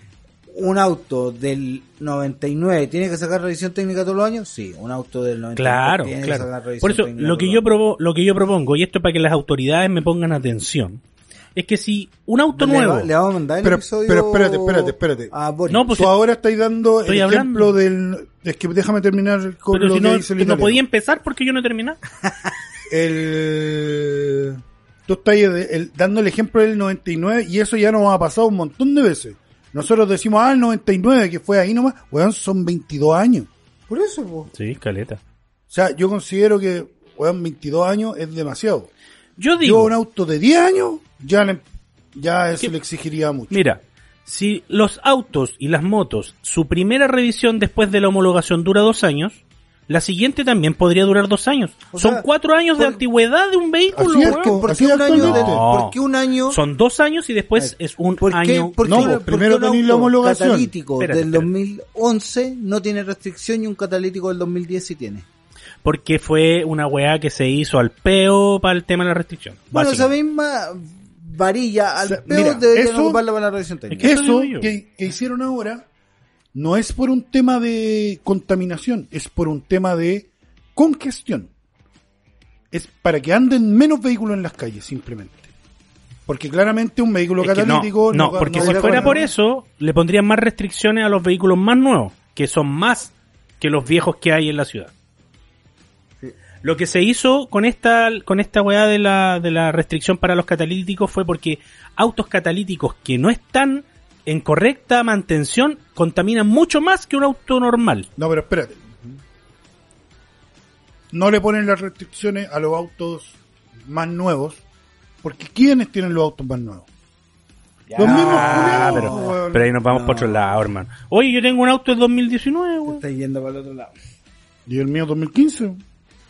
un auto del 99 tiene que sacar revisión técnica todos los años, sí, un auto del 99 Claro, tiene que sacar claro. revisión Por eso, técnica lo que yo los provo lo que yo propongo, y esto es para que las autoridades me pongan atención, es que si un auto. Le nuevo, va- Le, vamos a mandar el Pero- episodio pero espérate, espérate, espérate. No, pues- Tú ahora estás dando el hablando. ejemplo del... Es que déjame terminar con pero lo si que no, dice el que no podía empezar porque yo no he terminado. el tú estás ahí de- el- dando el ejemplo del 99 y eso ya nos ha pasado un montón de veces. Nosotros decimos, ah, el 99 que fue ahí nomás, weón, son 22 años. Por eso, po. Sí, caleta. O sea, yo considero que, weón, 22 años es demasiado. Yo Yo digo, un auto de 10 años, ya, le- ya eso ¿Qué? le exigiría mucho. mira, si los autos y las motos, su primera revisión después de la homologación dura dos años, la siguiente también podría durar dos años. O Son sea, cuatro años de antigüedad de un vehículo. ¿Por qué un año? de- actualmente. No. ¿Por qué un año? Son dos años y después es un ¿Por qué, año. por qué No, primero un tenés la homologación. catalítico Espérate, del espérate. 2011 no tiene restricción y un catalítico del 2010 sí tiene? Porque fue una weá que se hizo al peo para el tema de la restricción. Bueno, esa misma varilla al O sea, peor mira, deberían eso- ocuparla para la revisión técnica. Eso que, que hicieron ahora no es por un tema de contaminación, es por un tema de congestión. Es para que anden menos vehículos en las calles, simplemente. Porque claramente un vehículo Es que no, catalítico no, porque si no- fuera no- por eso, le pondrían más restricciones a los vehículos más nuevos, que son más que los viejos que hay en la ciudad. Lo que se hizo con esta, con esta weá de la, de la restricción para los catalíticos fue porque autos catalíticos que no están en correcta mantención contaminan mucho más que un auto normal. No, pero espérate. No le ponen las restricciones a los autos más nuevos, porque ¿quiénes tienen los autos más nuevos? Los mismos Ah, culiados, pero, ahí nos vamos No. por otro lado, hermano. Oye, yo tengo un auto de 2019, weón. Está yendo para el otro lado. Y el mío 2015.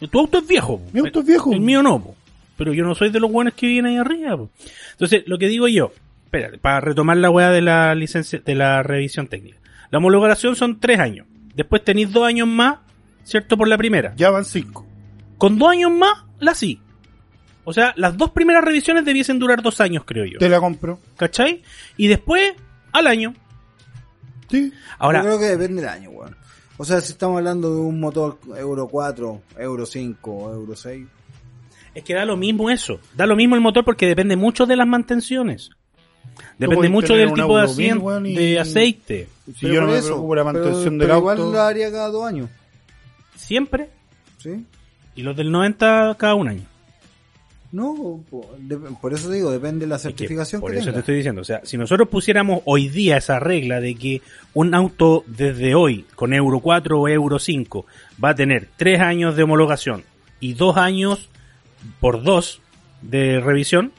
Tu auto es viejo. po. Mi auto es viejo. El mío no, po. pero yo no soy de los buenos que vienen ahí arriba. po. Entonces, lo que digo yo, espérate, para retomar la weá de la licencia, de la revisión técnica. La homologación son tres años. Después tenéis dos años más, ¿cierto? Por la primera. Ya van cinco. Con dos años más, la sí. O sea, las dos primeras revisiones debiesen durar dos años, creo yo. Te la compro. ¿Cachai? Y después, al año. Sí. Ahora, Yo creo que depende del año, weón. O sea, si estamos hablando de un motor Euro 4, Euro 5, Euro 6. Es que da lo mismo eso. Da lo mismo el motor porque depende mucho de las mantenciones. Depende mucho del tipo de Euro 1000, asiento, y- de aceite. Si Pero yo no me eso, preocupo de la pero- mantención pero del igual auto. lo haría cada dos años. Siempre. ¿Sí? Y los del 90 cada un año. No, por eso digo, depende de la Es que certificación por que eso te estoy diciendo. O sea, si nosotros pusiéramos hoy día esa regla de que un auto desde hoy con Euro 4 o Euro 5 va a tener tres años de homologación y dos años por dos de revisión,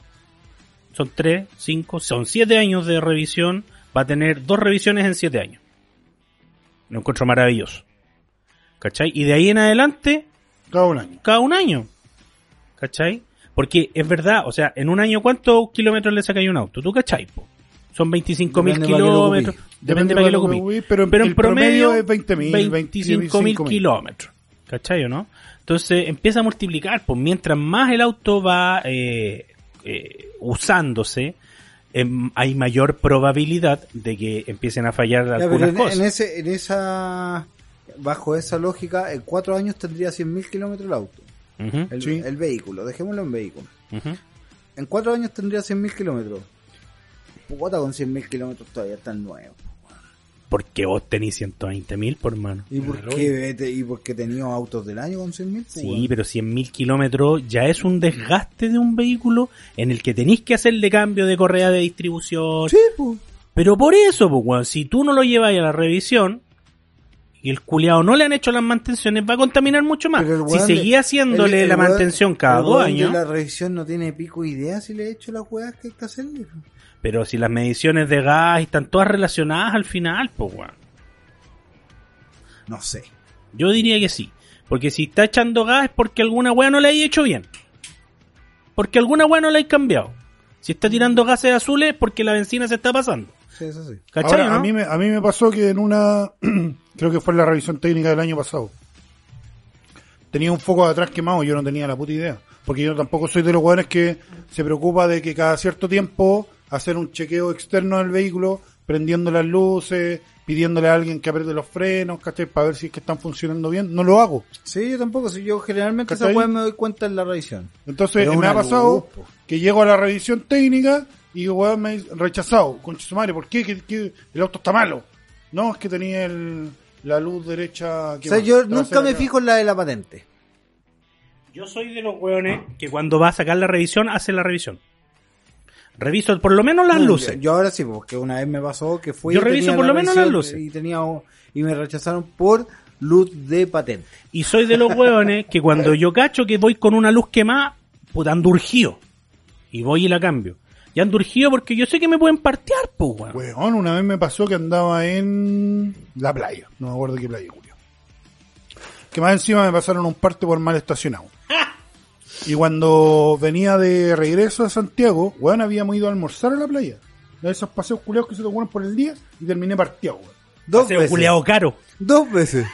son tres, cinco, son siete años de revisión, va a tener dos revisiones en siete años. Lo encuentro maravilloso. ¿Cachai? Y de ahí en adelante, Cada un año. cada un año. ¿Cachai? Porque es verdad, o sea, en un año, ¿cuántos kilómetros le sacáis a un auto? ¿Tú cachai? po? Son 25 mil Depende para qué lo kilómetros. ocupí. Depende para qué lo ocupí. pero, Pero en el promedio, es 20.000, 25 mil 25.000. kilómetros. ¿Cachai o no? Entonces empieza a multiplicar, pues mientras más el auto va eh, eh, usándose, em, hay mayor probabilidad de que empiecen a fallar Ya, algunas en, cosas. en ese, en esa, bajo esa lógica, en cuatro años tendría 100.000 kilómetros el auto, El, Sí. el vehículo, dejémoslo en vehículo. En cuatro años tendría 100.000 kilómetros. Puta, con 100.000 kilómetros todavía están nuevos. Porque vos tenés 120 mil por mano. ¿Y por qué, vete- y por qué tenía autos del año con 100.000? pues, Sí, pero 100.000 kilómetros ya es un desgaste de un vehículo en el que tenéis que hacerle cambio de correa de distribución. Sí, pues. Pero por eso, pues, si tú no lo llevas a la revisión y el culiado no le han hecho las mantenciones, va a contaminar mucho más. Si seguía haciéndole el- el la mantención cada dos años, la revisión no tiene pico idea si le he hecho las weas que hay que hacerle. pero si las mediciones de gas están todas relacionadas al final, pues, weón. No sé. Yo diría que sí. Porque si está echando gas es porque alguna weá no la hay hecho bien. Porque alguna weá no la hay cambiado. Si está tirando gases azules es porque la benzina se está pasando. Sí, eso sí. ¿Cachai? Ahora, o no? a, mí me, a mí me pasó que en una, creo que fue en la revisión técnica del año pasado, tenía un foco de atrás quemado y yo no tenía la puta idea. Porque yo tampoco soy de los hueones que se preocupa de que cada cierto tiempo hacer un chequeo externo del vehículo, prendiendo las luces, pidiéndole a alguien que apriete los frenos, ¿cachai? Para ver si es que están funcionando bien. No lo hago. Sí, yo tampoco. Si yo generalmente esa me doy cuenta en la revisión. Entonces Pero me ha pasado luz, que llego a la revisión técnica y weón, me dice, rechazado. Concha su madre, ¿por qué? ¿Qué- qué? El auto está malo. No, es que tenía el, la luz derecha. O sea, yo nunca me fijo en la de la patente. Yo soy de los weones que cuando va a sacar la revisión, hace la revisión. Reviso por lo menos las No, luces. Yo, yo ahora sí, porque una vez me pasó que fui. Yo y reviso por la lo menos las luces. Y, tenía, y me rechazaron por luz de patente. Y soy de los hueones que cuando yo cacho que voy con una luz quemada, puta, ando urgido. Y voy y la cambio. Y ando urgido porque yo sé que me pueden partear, pues, weón. Weón, una vez me pasó que andaba en la playa. No me acuerdo qué playa, Julio. Que más encima me pasaron un parte por mal estacionado. Y cuando venía de regreso a Santiago, weón, habíamos ido a almorzar a la playa. De esos paseos culiados que se te ponen por el día y terminé partido, weón. Dos Paseo veces. culiao caro. Dos veces.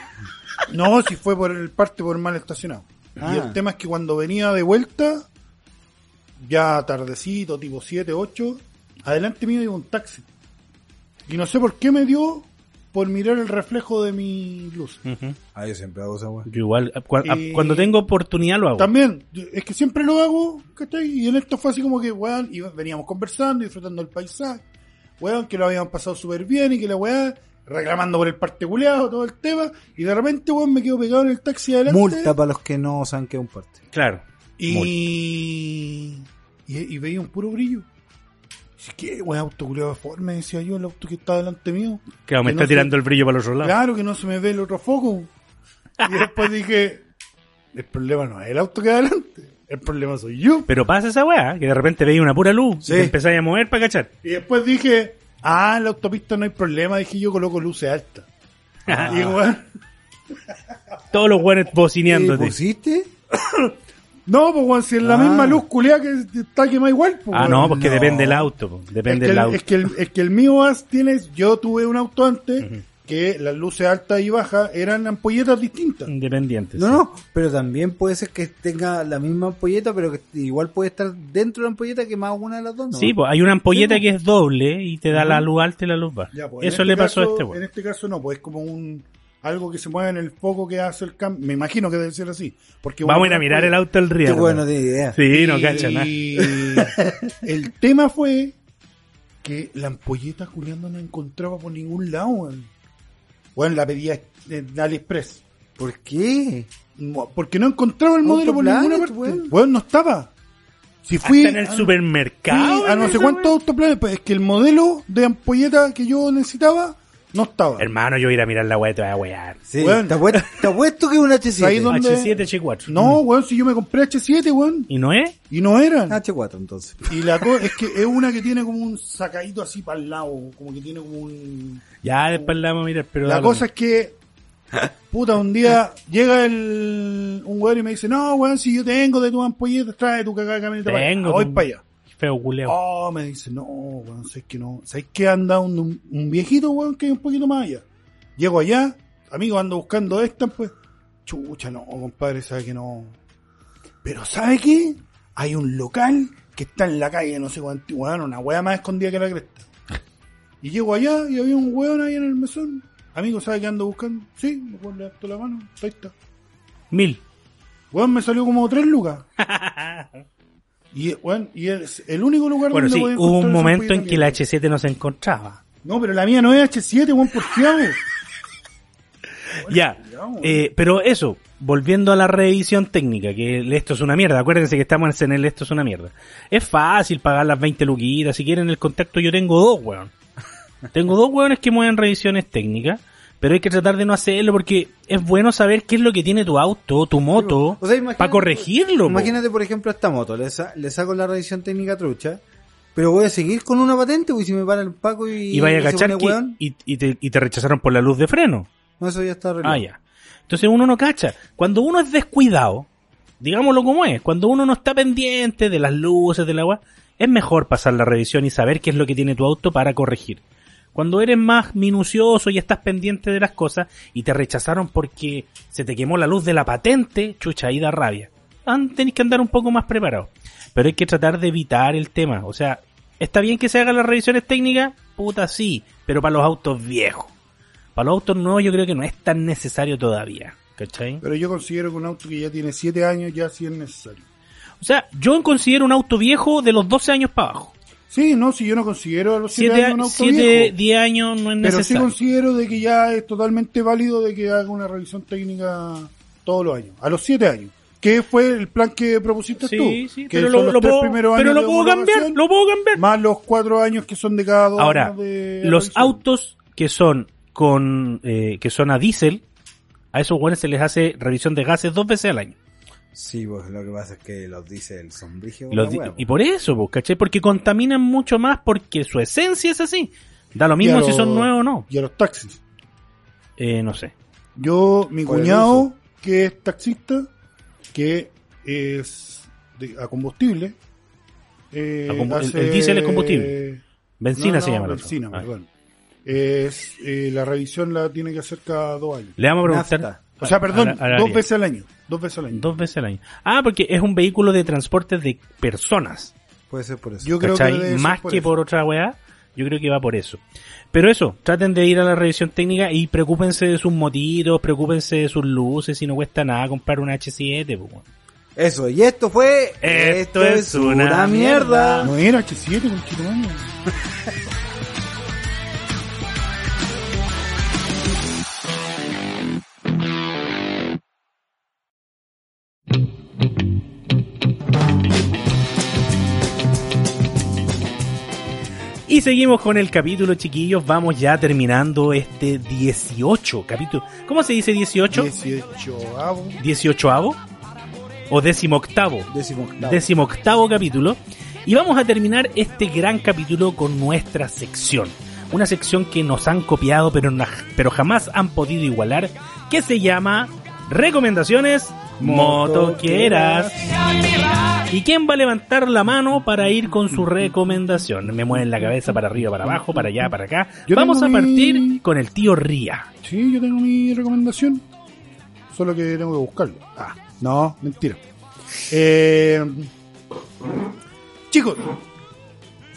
No, si fue por el parte por mal estacionado. Y Ah. el tema es que cuando venía de vuelta, ya tardecito, tipo 7, 8, adelante mío iba un taxi. Y no sé por qué me dio por mirar el reflejo de mi luz. Ujú. Ah, yo siempre hago esa weá. Yo igual, cu- a- Y- cuando tengo oportunidad lo hago. También, es que siempre lo hago, ¿cachai? Y en esto fue así como que, weón, iba- veníamos conversando, disfrutando del paisaje, weón, que lo habíamos pasado súper bien y que la weá, reclamando por el particular, todo el tema, y de repente, weón, me quedo pegado en el taxi adelante. Multa para los que no saben que es un parte. Claro. Y, y, y veía un puro brillo. Dice, ¿Qué, weón, auto deforme? Decía yo, el auto que está delante mío. Claro, me Que está no tirando se- el brillo para los otro lado. Claro que no se me ve el otro foco. Y después dije, el problema no es el auto que hay adelante, el problema soy yo. Pero pasa esa weá, que de repente veis una pura luz Sí. y te empezáis a mover para cachar. Y después dije, ah, en la autopista no hay problema, dije yo coloco luces altas. Y weón, Todos los weones ¿Qué bocineándote. pusiste? no, pues si es la Ah. misma luz culiada que está quemada igual, pues, Ah, no, porque no. depende del auto. po. es Depende que, del el, auto. es, que el, es que el mío as- tienes, yo tuve un auto antes que las luces altas y bajas eran ampolletas distintas. Independiente. No, sí. no, pero también puede ser que tenga la misma ampolleta, pero que igual puede estar dentro de la ampolleta que más una de las dos, ¿no? Sí, pues hay una ampolleta que es doble y te da la luz alta y la luz baja. Ya, pues, en Eso este le pasó caso- a este En weón. este caso no, pues es como un algo que se mueve en el foco que hace el cambio. Me imagino que debe ser así. Porque Vamos a ir a mirar el auto del Qué río. bueno, no tiene idea. Sí, no cacha nada. El tema fue que la ampolleta culiando no encontraba por ningún lado. weón. Bueno, la pedía en AliExpress. ¿Por qué? Porque no encontraba el modelo por ninguna parte. weón. Bueno, no estaba. Si fui Hasta en el a- supermercado. fui a no sé cuántos autoplanes, pues es que el modelo de ampolleta que yo necesitaba no estaba. Hermano, yo voy a ir a mirar la weá y te voy a wear. Sí, Weón. te, apuesto, te apuesto que es un H7. Ahí donde- ¿Dónde? H7, H4. No, weón, si yo me compré H7, weón, ¿Y no es? y no eran. H4 entonces. Y la cosa es que es una que tiene como un sacadito así para el lado, como que tiene como un... Ya después la vamos a mirar, pero. La cosa es que, puta, un día llega el, un weón y me dice, no, weón, si yo tengo de tu ampolleta, trae tu cagada de camioneta para allá. Tengo, voy tú. para allá. Mismo. Feo culeo. Oh, me dice, no, weón, sabes que no. ¿Sabes que anda un, viejito, weón, que hay un poquito más allá? Llego allá, amigo, ando buscando esta, pues. Chucha, no, compadre, sabe que no. Pero ¿sabe qué? Hay un local que está en la calle, no sé cuánto, weón, una weá más escondida que la cresta. Y llego allá y había un weón ahí en el mesón. Amigo, ¿sabe qué ando buscando? Sí, me weón levantó la mano, ahí está. Mil. Weón, me salió como tres lucas. Y, weón, y es el único lugar Bueno, donde sí, hubo un momento en que la mierda. H7 no se encontraba. No, pero la mía no es H7, weón, ¿por qué? Ya, eh, pero eso, volviendo a la revisión técnica, que el esto es una mierda, acuérdense que estamos en el esto es una mierda. Es fácil pagar las 20 luquitas, si quieren el contacto yo tengo dos, weón. Tengo dos weones que mueven revisiones técnicas, pero hay que tratar de no hacerlo porque es bueno saber qué es lo que tiene tu auto, tu moto, O sea, para corregirlo. po. Imagínate, por ejemplo, esta moto. Le, sa- le saco la revisión técnica trucha, pero voy a seguir con una patente, pues si me para el Paco y, y vaya a cachar que, weón, y, y te, y te rechazaron por la luz de freno. no, eso ya está arreglado. Ah, ya. Entonces uno no cacha. Cuando uno es descuidado, digámoslo como es, cuando uno no está pendiente de las luces, del agua, es mejor pasar la revisión y saber qué es lo que tiene tu auto para corregir. Cuando eres más minucioso y estás pendiente de las cosas y te rechazaron porque se te quemó la luz de la patente, chucha, ahí da rabia. Tenés que andar un poco más preparado. Pero hay que tratar de evitar el tema. O sea, ¿está bien que se hagan las revisiones técnicas? Puta, sí, pero para los autos viejos. Para los autos nuevos yo creo que no es tan necesario todavía. ¿Cachai? Pero yo considero que un auto que ya tiene 7 años ya sí es necesario. O sea, yo considero un auto viejo de los 12 años para abajo. Sí, no, si yo no considero a los 7 7, años un auto 7 viejo. 10 años no es Pero sí necesario. considero de que ya es totalmente válido de que haga una revisión técnica todos los años, a los 7 años. ¿Qué fue el plan que propusiste Sí, tú? sí, que pero son lo, los lo tres puedo, primeros pero años lo puedo cambiar, lo puedo cambiar. Más los 4 años que son de cada dos Ahora, años de los revisión. autos que son con eh, que son a diésel A esos buenos se les hace revisión de gases dos veces al año. Sí, pues lo que pasa es que los dice el sombrigio. Los di- y por eso, pues, ¿cachai? Porque contaminan mucho más porque su esencia es así. Da lo mismo si los- son nuevos o no. Y a los taxis. Eh, no sé. Yo, mi cuñado, que es taxista, que es de- a combustible. eh, A el- hace- el diésel es combustible. Benzina No, se no, llama. el otro. Benzina, Ah. perdón. Es, eh, la revisión la tiene que hacer cada dos años. Le vamos a preguntar. Nafta. O sea, perdón, a la- a la dos área. veces al año. Dos veces al año. Dos veces al año. Ah, porque es un vehículo de transporte de personas. Puede ser por eso. Yo creo que Más por que eso. por otra weá, yo creo que va por eso. Pero eso, traten de ir a la revisión técnica y preocúpense de sus motitos, preocúpense de sus luces, si no cuesta nada comprar una H7. pues. Eso, y esto fue. Esto es una mierda. No era H7, conchetumare. Y seguimos con el capítulo, chiquillos. Vamos ya terminando este 18 capítulo. ¿Cómo se dice 18? 18 avo. 18avo o décimo octavo. Décimo octavo. décimo octavo capítulo. Y vamos a terminar este gran capítulo con nuestra sección. Una sección que nos han copiado pero, pero jamás han podido igualar. Que se llama Recomendaciones Motoqueras. ¿Y quién va a levantar la mano para ir con su recomendación? Me mueven la cabeza para arriba, para abajo, para allá, para acá. Yo Vamos a mi- partir con el tío Ría. Sí, yo tengo mi recomendación. Solo que tengo que buscarlo. Ah, no, mentira. Eh, chicos,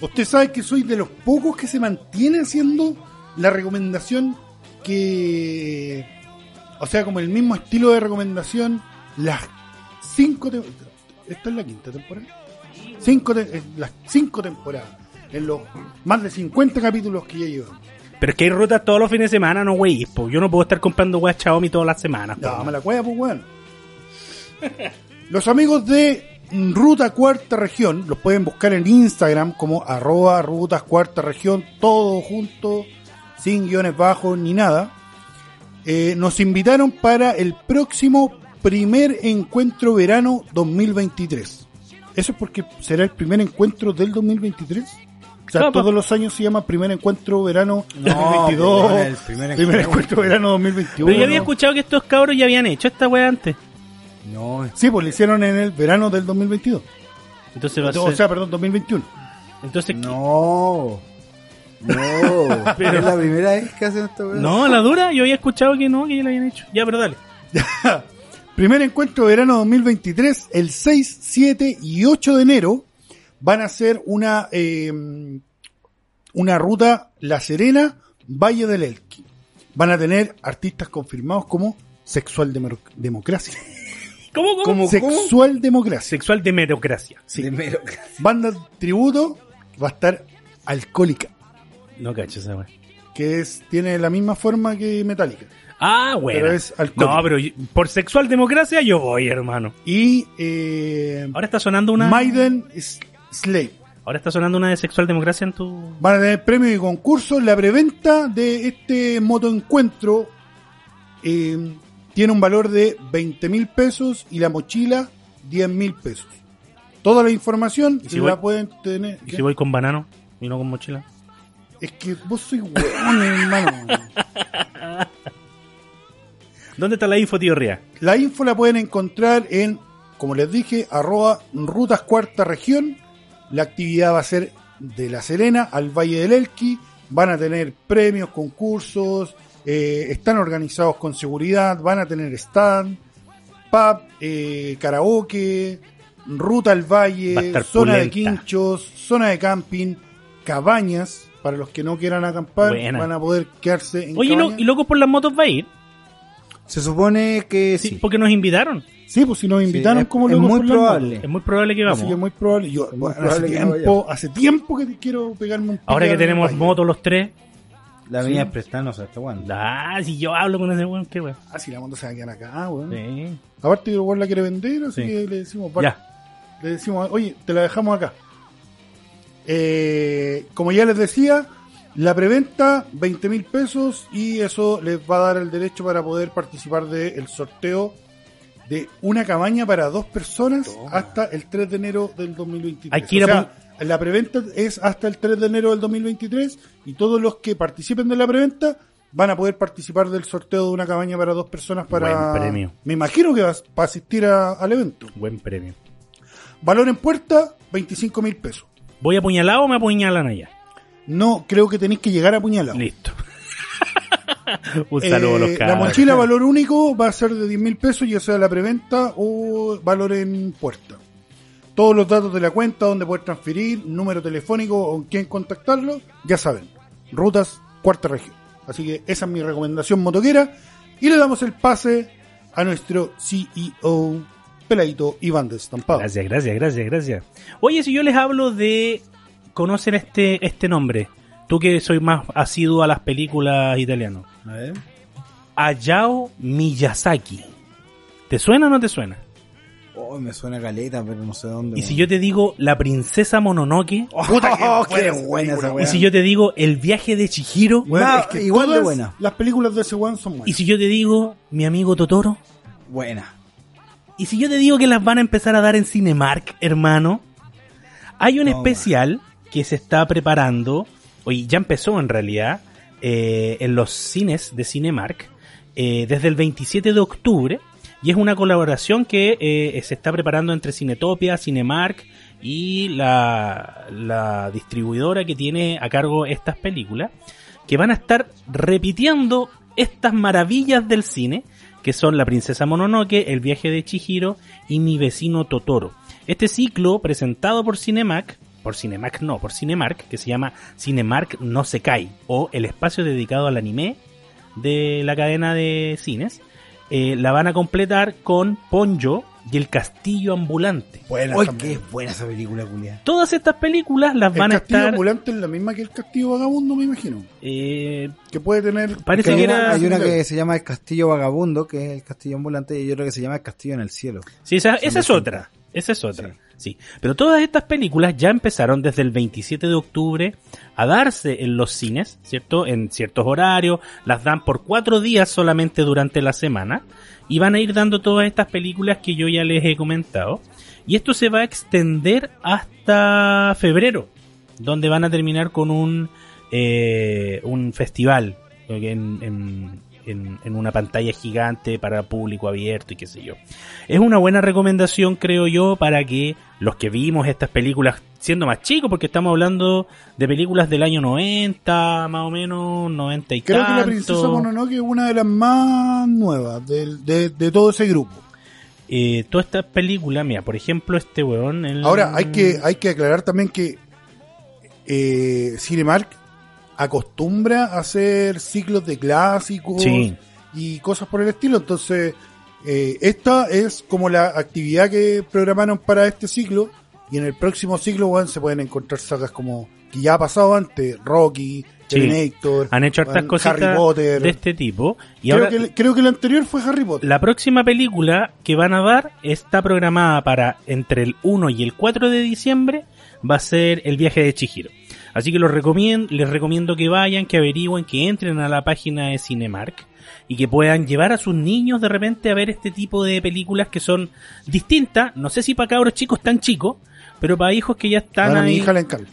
usted sabe que soy de los pocos que se mantiene haciendo la recomendación que. O sea, como el mismo estilo de recomendación, las cinco. tem- Esta es la quinta temporada. Cinco te- las cinco temporadas. En los más de 50 capítulos que ya llevamos. Pero es que hay rutas todos los fines de semana, no güey. Yo no puedo estar comprando weas Xiaomi todas las semanas. No, me la cueva, pues, weón. Los amigos de Ruta Cuarta Región los pueden buscar en Instagram como arroba rutas cuarta región, todo junto, sin guiones bajos ni nada. Eh, nos invitaron para el próximo primer encuentro verano 2023. Eso es porque será el primer encuentro del 2023. O sea, No, pues- todos los años se llama primer encuentro verano No, 2022, pues, el primer primer encuentro. verano 2021. Pero yo había escuchado que estos cabros ya habían hecho esta wea antes. No, Sí, pues lo hicieron en el verano del 2022. Entonces va a O ser... sea, perdón, 2021. Entonces, no. No. Pero- es la primera vez que hacen esto, weón. no, la dura, yo había escuchado que no, que ya lo habían hecho. Ya, pero dale. Primer encuentro de verano 2023, el 6, 7 y 8 de enero, van a hacer una, eh, una ruta La Serena, Valle del Elqui. Van a tener artistas confirmados como Sexual Demo- Democracia. ¿Cómo, cómo? ¿Cómo? Sexual Democracia. Sexual de meritocracia. Sí. De mero- Banda tributo va a estar Alcohólica, No cacho esa que es, tiene la misma forma que Metallica. Ah, bueno. Pero es alcohólico. No, pero yo- por sexual democracia yo voy, hermano. Y eh, Ahora está sonando una. Maiden S- Slave. Ahora está sonando una de sexual democracia en tu. Van a tener premios y concursos. La preventa de este motoencuentro eh, tiene un valor de 20 mil pesos y la mochila 10 mil pesos. Toda la información ¿Y si la voy- pueden tener. ¿Y si voy con banano y no con mochila? Es que vos sois hueón, hermano. ¿Dónde está la info, tío Ría? La info la pueden encontrar en, como les dije, arroba rutas cuarta región. La actividad va a ser de La Serena al Valle del Elqui. Van a tener premios, concursos, eh, están organizados con seguridad, van a tener stand, pub, eh, karaoke, ruta al valle, zona de quinchos, zona de camping, cabañas. Para los que no quieran acampar, Buena. van a poder quedarse en Oye, ¿no- cabañas. ¿y Locos por las Motos va a ir? Se supone que Sí, sí. porque nos invitaron. Sí, pues si nos invitaron es- como es muy probable. Es muy probable que vamos. Así que es muy probable. Yo, muy bueno, probable hace, no tiempo, hace tiempo que quiero pegarme un Ahora que tenemos motos los tres. La mía es prestada, no sé hasta cuándo. Ah, si yo hablo con ese weón, qué weón. Ah, si la moto se va a quedar acá, weón. Sí. Aparte que el weón la quiere vender, así Sí. que le decimos, va- Ya. le decimos, oye, te la dejamos acá. Eh, como ya les decía, La preventa, 20 mil pesos y eso les va a dar el derecho para poder participar del sorteo de una cabaña para dos personas hasta el 3 de enero del 2023. Hay que ir o a sea, la preventa es hasta el 3 de enero del 2023 y todos los que participen de la preventa van a poder participar del sorteo de una cabaña para dos personas para... Buen premio. Me imagino que vas para asistir a- al evento. Buen premio. Valor en puerta, 25 mil pesos. ¿Voy apuñalado o me apuñalan allá? No, creo que tenéis que llegar a apuñalado. Listo. Un saludo a los Eh, la cabros. mochila valor único va a ser de 10 mil pesos, ya sea la preventa o valor en puerta. Todos los datos de la cuenta, donde poder transferir, número telefónico o con quién contactarlo, ya saben. Rutas cuarta región. Así que esa es mi recomendación motoquera. Y le damos el pase a nuestro CEO, Peladito Iván de Estampado. Gracias, gracias, gracias, gracias. Oye, si yo les hablo de... ¿Conocen este, este nombre? Tú que soy más asiduo a las películas italianas. A ver. Hayao Miyazaki. ¿Te suena o no te suena? Oh, me suena caleta, pero no sé dónde. Y si yo te digo La Princesa Mononoke, Puta, qué buena esa y weá. si yo te digo El Viaje de Chihiro, Bueno, Nah, es que igual de buena. Las películas de ese weón son y buenas. si yo te digo Mi Amigo Totoro, Buena. y si yo te digo que las van a empezar a dar en Cinemark, hermano, hay un No, especial que se está preparando, hoy ya empezó en realidad, eh, en los cines de Cinemark, eh, desde el 27 de octubre, y es una colaboración que eh, se está preparando entre Cinetopia, Cinemark y la, la distribuidora que tiene a cargo estas películas, que van a estar repitiendo estas maravillas del cine, que son La Princesa Mononoke, El viaje de Chihiro y Mi vecino Totoro. Este ciclo presentado por Cinemark, por Cinemark no, por Cinemark, que se llama Cinemark no se cae, o el espacio dedicado al anime de la cadena de cines, eh, la van a completar con Ponyo y el castillo ambulante. Uy, también. qué buena esa película, culia. Todas estas películas las El van a castillo estar... ambulante es la misma que el castillo vagabundo, me imagino. eh, Que puede tener. Parece hay, que era- hay una que se llama el Castillo Vagabundo, que es el castillo ambulante, y otra que se llama el Castillo en el Cielo. Sí, esa, esa es otra. Esa es otra. Sí. Pero todas estas películas ya empezaron desde el 27 de octubre a darse en los cines, ¿cierto? En ciertos horarios. Las dan por cuatro días solamente durante la semana. Y van a ir dando todas estas películas que yo ya les he comentado. Y esto se va a extender hasta febrero. Donde van a terminar con un, eh, un festival. En, en, en- en una pantalla gigante para público abierto y qué sé yo. Es una buena recomendación, creo yo, para que los que vimos estas películas siendo más chicos, porque estamos hablando de películas del año 90, más o menos, 90 y Creo que la princesa Mononoke es una de las más nuevas del- de, de todo ese grupo. Eh, todas estas películas, mira, por ejemplo, este weón... el- Ahora, hay que, hay que aclarar también que eh, Cinemark acostumbra a hacer ciclos de clásicos Sí. y cosas por el estilo. Entonces, eh, esta es como la actividad que programaron para este ciclo. Y en el próximo ciclo, weón, se pueden encontrar sagas como que ya ha pasado antes, Rocky, Sí. Terminator, Han hecho hartas cositas Harry Potter. de este tipo. Y creo, ahora, que, creo que el anterior fue Harry Potter. La próxima película que van a dar está programada para entre el 1 y el 4 de diciembre. Va a ser El viaje de Chihiro. Así que los recomiendo, les recomiendo que vayan, que averigüen, que entren a la página de Cinemark y que puedan llevar a sus niños de repente a ver este tipo de películas que son distintas. No sé si para cabros chicos tan chicos, pero para hijos que ya están Bueno, ahí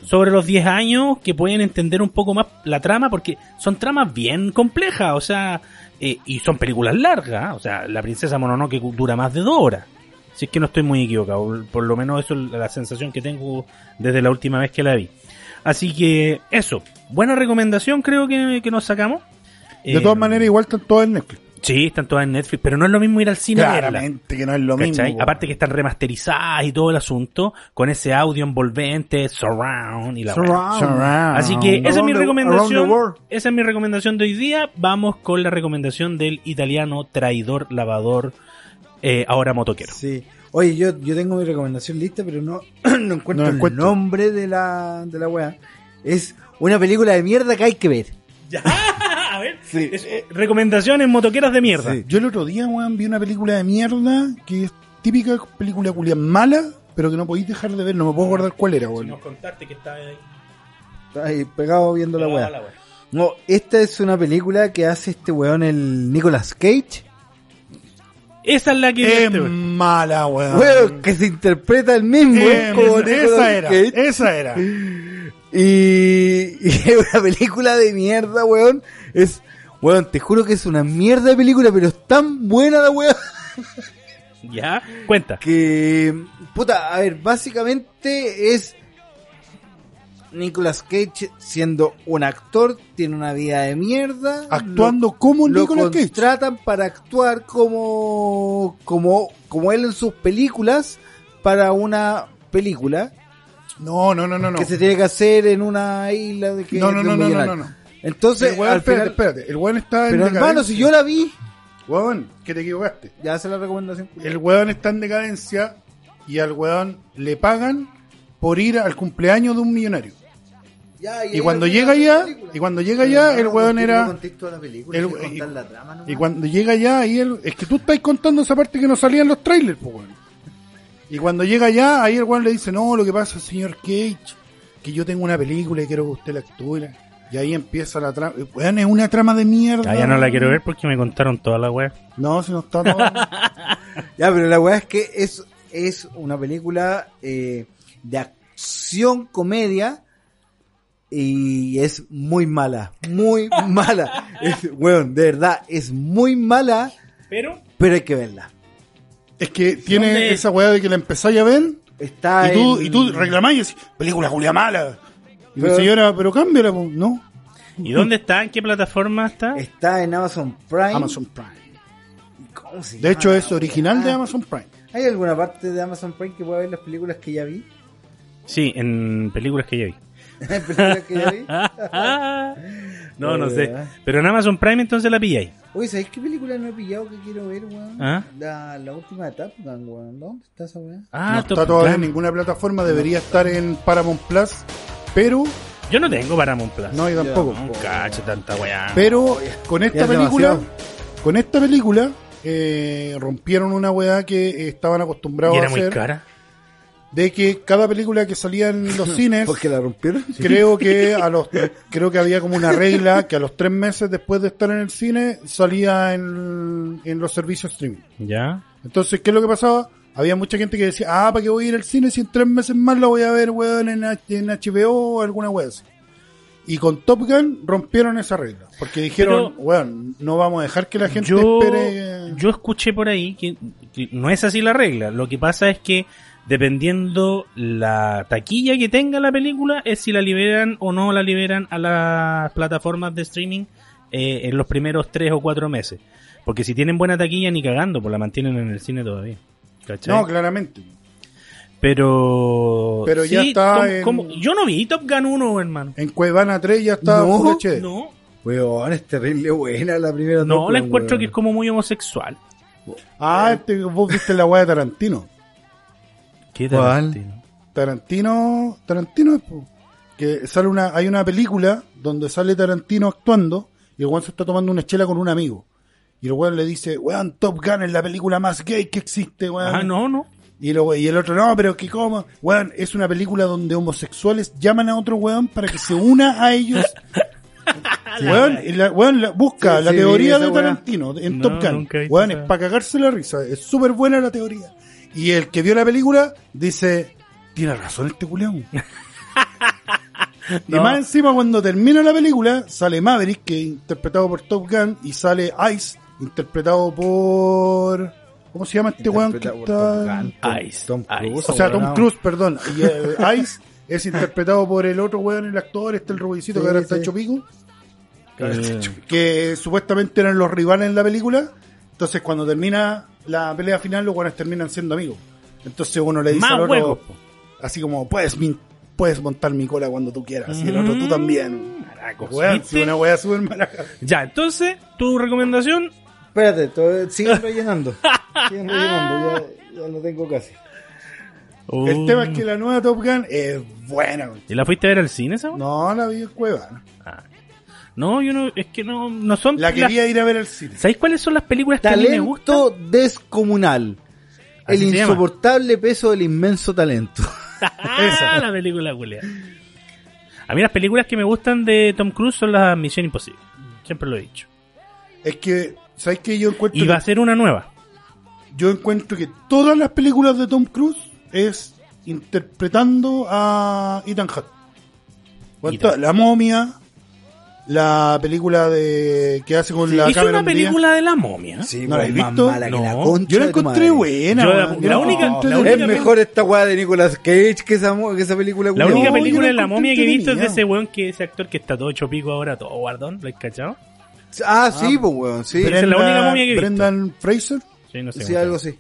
sobre los 10 años que pueden entender un poco más la trama porque son tramas bien complejas, o sea, eh, y son películas largas, o sea, La Princesa Mononoke dura más de dos horas. Si es que no estoy muy equivocado, por lo menos eso es la sensación que tengo desde la última vez que la vi. Así que eso, buena recomendación creo que, que nos sacamos. De Eh, todas maneras, igual están todas en Netflix. Sí, están todas en Netflix, pero no es lo mismo ir al cine verla. Claramente que no es lo ¿Cachai? mismo. Aparte que están remasterizadas y todo el asunto, con ese audio envolvente, surround y la. Surround. Surround. Así que esa es mi recomendación. the. Esa es mi recomendación de hoy día. Vamos con la recomendación del italiano traidor lavador, eh, ahora motoquero. Sí. Oye, yo, yo tengo mi recomendación lista, pero no, no encuentro No el nombre de la, de la wea. Es una película de mierda que hay que ver. Ya, a ver. es- eh, recomendaciones motoqueros de mierda. Sí. Yo el otro día, weón, vi una película de mierda que es típica película culia mala, pero que no podéis dejar de ver. No me puedo acordar cuál era, Si weón. nos contaste que está ahí. Está ahí pegado viendo weá. la weá. No, esta es una película que hace este weón, el Nicolas Cage. Esa es la que Es mala, weón. Weón, que se interpreta el mismo Eh, como esa, era, Cage. esa era. Y, y es una película de mierda, weón. Es, weón, te juro que es una mierda de película, pero es tan buena la weón. Ya, cuenta. Que, puta, a ver, básicamente es Nicolas Cage siendo un actor, tiene una vida de mierda. Actuando como lo, lo Nicolas Cage. contratan para actuar como, como, como él en sus películas para una película No, no, no, no. no. que se tiene que hacer en una isla de que No, no, no, no, no, no. Entonces, El weón, espérate, espérate. El weón está en pero hermano, decadencia. si yo la vi, Weón, que te equivocaste. ya hace la recomendación. El weón está en decadencia y al weón le pagan por ir al cumpleaños de un millonario. Ya, Y cuando llega allá, y cuando llega allá, el weón era... el, el- y, y cuando llega allá, ahí el, es que tú estás contando esa parte que no salía en los trailers, pues weón. Y cuando llega allá, ahí el weón le dice, no, lo que pasa, señor Cage, que yo tengo una película y quiero que usted la actúe. Y ahí empieza la trama. Weón, es una trama de mierda. Ah, ya no la quiero ver porque me contaron toda la weá. No, si no está todo. Ya, pero la weá es que es, es una película eh, de acción, comedia, y es muy mala, muy mala. Es, weón, de verdad, es muy mala, Pero, pero hay que verla. es que tiene ¿Dónde? esa weá de que la empezáis a ver Está y tú, en- y tú reclamás y decís, película Julia mala. Y Pero- señora, pero cámbiala, no. ¿y dónde está? ¿En qué plataforma está? Está en Amazon Prime. Amazon Prime. ¿Cómo se De hecho, es original de weá? Amazon Prime. ¿Hay alguna parte de Amazon Prime que pueda ver las películas que ya vi? Sí, en. ¿Películas que ya vi? no, no sé. Eh. Pero en Amazon Prime entonces la pilláis. Oye, ¿sabéis qué película no he pillado que quiero ver, weón? ¿Ah? La, la última de Top Gun, weón. ¿Dónde está esa weá? Ah, no Top está todavía en Gun. ninguna plataforma, debería estar en Paramount Plus, pero Yo no tengo Paramount Plus. no, yo tampoco. Un cacho, tanta weá. Pero con Ya esta es película, demasiado. con esta película, eh, rompieron una weá que estaban acostumbrados y a era muy hacer, cara. De que cada película que salía en los cines, ¿Porque la rompieron? creo que a los, creo que había como una regla que a los tres meses después de estar en el cine salía en, en los servicios streaming. ¿Ya? Entonces, ¿qué es lo que pasaba? Había mucha gente que decía, ah, ¿para qué voy a ir al cine si en tres meses más la voy a ver, weón, en, en HBO o alguna weón así? Y con Top Gun rompieron esa regla. Porque dijeron, Pero- weón, no vamos a dejar que la gente yo, espere. yo escuché por ahí que, que no es así la regla. Lo que pasa es que dependiendo la taquilla que tenga la película, es si la liberan o no la liberan a las plataformas de streaming eh, en los primeros tres o cuatro meses. Porque si tienen buena taquilla, ni cagando, pues la mantienen en el cine todavía. ¿Cachai? No, claramente. pero. Pero ya está Tom- en- como- Yo no vi Top Gun 1, hermano. En Cuevana 3 ya está No. No, Weón, es terrible buena la primera. no, la encuentro weón. que es como muy homosexual. Ah, este, vos viste la weá de Tarantino. ¿Qué ¿Cuál? Tarantino? Tarantino, Tarantino es, que sale una, hay una película donde sale Tarantino actuando y el weón se está tomando una chela con un amigo. Y el weón le dice, weón, Top Gun es la película más gay que existe, weón. Ah, no, no. Y, lo- y el otro, no, pero que cómo, weón, es una película donde homosexuales llaman a otro weón para que se una a ellos. weón, y la- weón, la- busca Sí, la sí, teoría de. Tarantino en No, Top Gun. Weón, es para cagarse la risa, es súper buena la teoría. Y el que vio la película dice, tiene razón este culeón. Y No. más encima cuando termina la película sale Maverick, que es interpretado por Top Gun, y sale Ice, interpretado por... ¿Cómo se llama este weón que está...? Top Gun, Tom- Ice, Tom Ice. Cruise, O sea, Tom. Cruise, perdón. Y eh, Ice es interpretado por el otro weón, el actor, este el rubicito Sí, que ahora está sí. hecho pico, Eh, que supuestamente eran los rivales en la película. Entonces cuando termina la pelea final, los weones terminan siendo amigos. Entonces uno le dice Más al otro, huevos, así como, puedes, puedes montar mi cola cuando tú quieras. Y el otro, tú también. Maracos, Weón, si una wea súper mala. Ya, entonces, tu recomendación. Espérate, to- siguen rellenando. siguen rellenando, ya, ya lo tengo casi. El Uh, tema es que la nueva Top Gun es buena. ¿Y la fuiste a ver al cine esa? weón? No, la vi en Cueva. Ah. No, yo no, es que no, no son. La las- quería ir a ver al cine. ¿Sabéis cuáles son las películas que a mí me gustan? Talento descomunal. El Así insoportable peso del inmenso talento. Esa. la película, Julia. A mí las películas que me gustan de Tom Cruise son las Misión Imposible. Siempre lo he dicho. Es que, ¿sabes qué? Yo encuentro, Y va que, a ser una nueva. yo encuentro que todas las películas de Tom Cruise es interpretando a Ethan Hunt. La momia, la película de que hace con la Hizo cámara una película de la momia. Sí, ¿No la pues, has más visto? mala que la No. concha Yo la encontré buena. La- la única- la Es mejor esta weá de Nicolas Cage que esa, que esa película. La única No, película de la la momia que he visto es de ese weón que ese actor que está todo hecho pico ahora, todo guardón, ¿lo has cachado? Ah, sí, pues weón, sí. Esa es la única momia que he visto. Brendan Fraser. Sí, no sé Sí, algo así.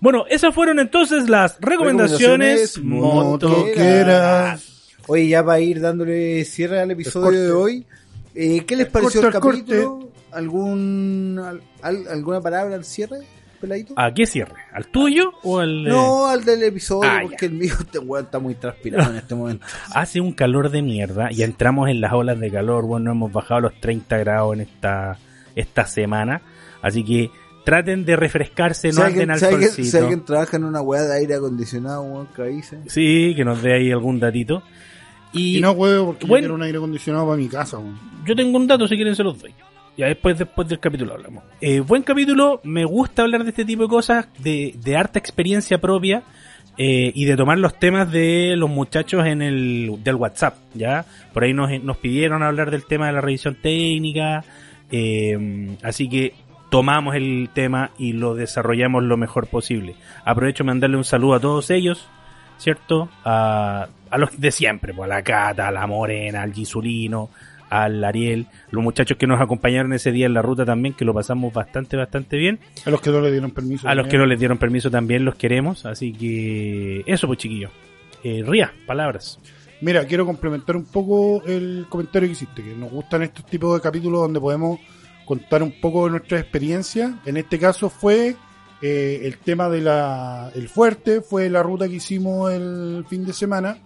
Bueno, esas fueron entonces las recomendaciones, Recomendaciones motoqueras. Oye, ya para ir dándole cierre al episodio de hoy, eh, ¿qué les El pareció corte, el capítulo? ¿Algún, al- al- ¿Alguna palabra al cierre, peladito? ¿A qué cierre? ¿Al tuyo o al...? eh? No, al del episodio, Ah, porque el mío este weón está muy transpirado en este momento. Hace un calor de mierda y entramos en las olas de calor. Bueno, hemos bajado los 30 grados en esta, esta semana. Así que traten de refrescarse, no anden alguien, al solcito. si alguien trabaja en una weá de aire acondicionado, weón, que avise. Sí, que nos dé ahí algún datito. Y, Y no puedo porque Bueno. yo quiero un aire acondicionado para mi casa. yo tengo un dato, si quieren se los doy. Ya después, después del capítulo hablamos. Eh, buen capítulo, me gusta hablar de este tipo de cosas, de, de harta experiencia propia eh, y de tomar los temas de los muchachos en el del WhatsApp, ¿ya? Por ahí nos, nos pidieron hablar del tema de la revisión técnica, eh, así que tomamos el tema y lo desarrollamos lo mejor posible. Aprovecho de mandarle un saludo a todos ellos, ¿cierto? A, a los de siempre, pues, a la Cata, a la Morena, al Gisulino, al Ariel, los muchachos que nos acompañaron ese día en la ruta también, que lo pasamos bastante, bastante bien. A los que no le dieron permiso. A los que también. no les dieron permiso también los queremos, así que eso pues chiquillos. Eh, Ría, palabras. Mira, quiero complementar un poco el comentario que hiciste, que nos gustan estos tipos de capítulos donde podemos contar un poco de nuestra experiencia. En este caso fue eh, el tema de la el fuerte, fue la ruta que hicimos el fin de semana.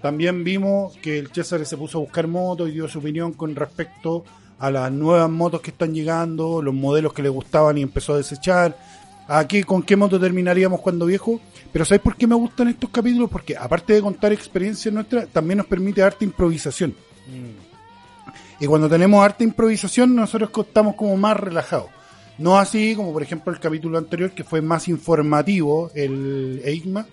También vimos que el César se puso a buscar motos y dio su opinión con respecto a las nuevas motos que están llegando, los modelos que le gustaban y empezó a desechar. ¿A qué, ¿Con qué moto terminaríamos cuando viejo? Pero ¿sabes por qué me gustan estos capítulos? Porque aparte de contar experiencias nuestras, también nos permite harta improvisación. Y cuando tenemos harta improvisación, nosotros estamos como más relajados. No así como por ejemplo el capítulo anterior que fue más informativo, el EIGMA,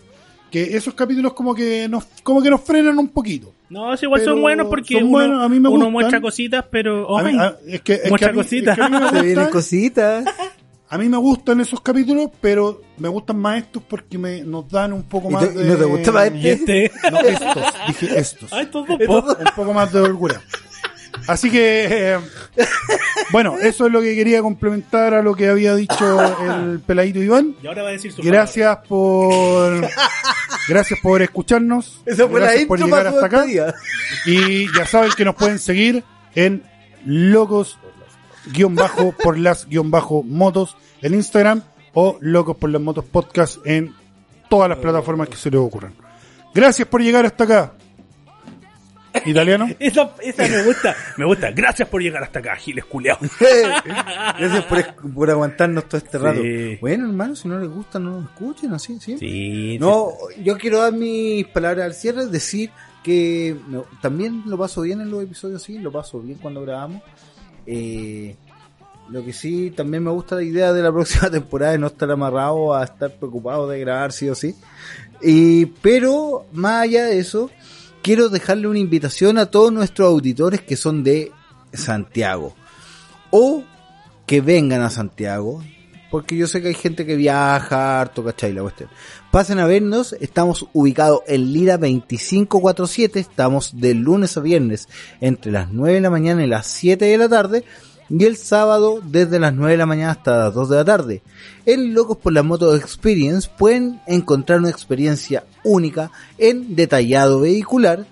que esos capítulos como que nos, como que nos frenan un poquito. No, es igual Pero son buenos porque son uno, buenos, a mí me uno gustan. muestra cositas, pero... A mí- ¡ay! a- es que, es que Muchas a mí- cositas. es que a mí me Se vienen gustan- cositas. A mí me gustan esos capítulos, pero me gustan más estos porque me, nos dan un poco ¿Y más te- de... y no te gusta más Y este... No, estos, dije estos. Ay, estos dos, un poco más de holgura. Así que, eh, bueno, eso es lo que quería complementar a lo que había dicho el peladito Iván. Y ahora va a decir su Gracias por, gracias por escucharnos. Esa fue la gracias por llegar hasta acá. día. Y ya saben que nos pueden seguir en locos guion bajo por las guion bajo motos en Instagram o locos por las motos podcast en todas las plataformas que se les ocurran. Gracias por llegar hasta acá. Italiano. Esa, esa me gusta, me gusta. Gracias por llegar hasta acá, Giles culeado. Gracias por, por aguantarnos todo este Sí. rato. Bueno, hermano, si no les gusta, no nos escuchen, así, ¿sí? Sí, No, yo quiero dar mis palabras al cierre, decir que me- también lo paso bien en los episodios, sí, lo paso bien cuando grabamos. Eh, lo que sí, también me gusta la idea de la próxima temporada de no estar amarrado a estar preocupado de grabar sí o sí. Y, pero, más allá de eso, quiero dejarle una invitación a todos nuestros auditores que son de Santiago. O que vengan a Santiago. Porque yo sé que hay gente que viaja harto, ¿cachai? La cuestión. Pasen a vernos, estamos ubicados en Lira 2547, estamos de lunes a viernes entre las 9 de la mañana y las 7 de la tarde y el sábado desde las 9 de la mañana hasta las 2 de la tarde. En Locos por la Moto Experience pueden encontrar una experiencia única en detallado vehicular,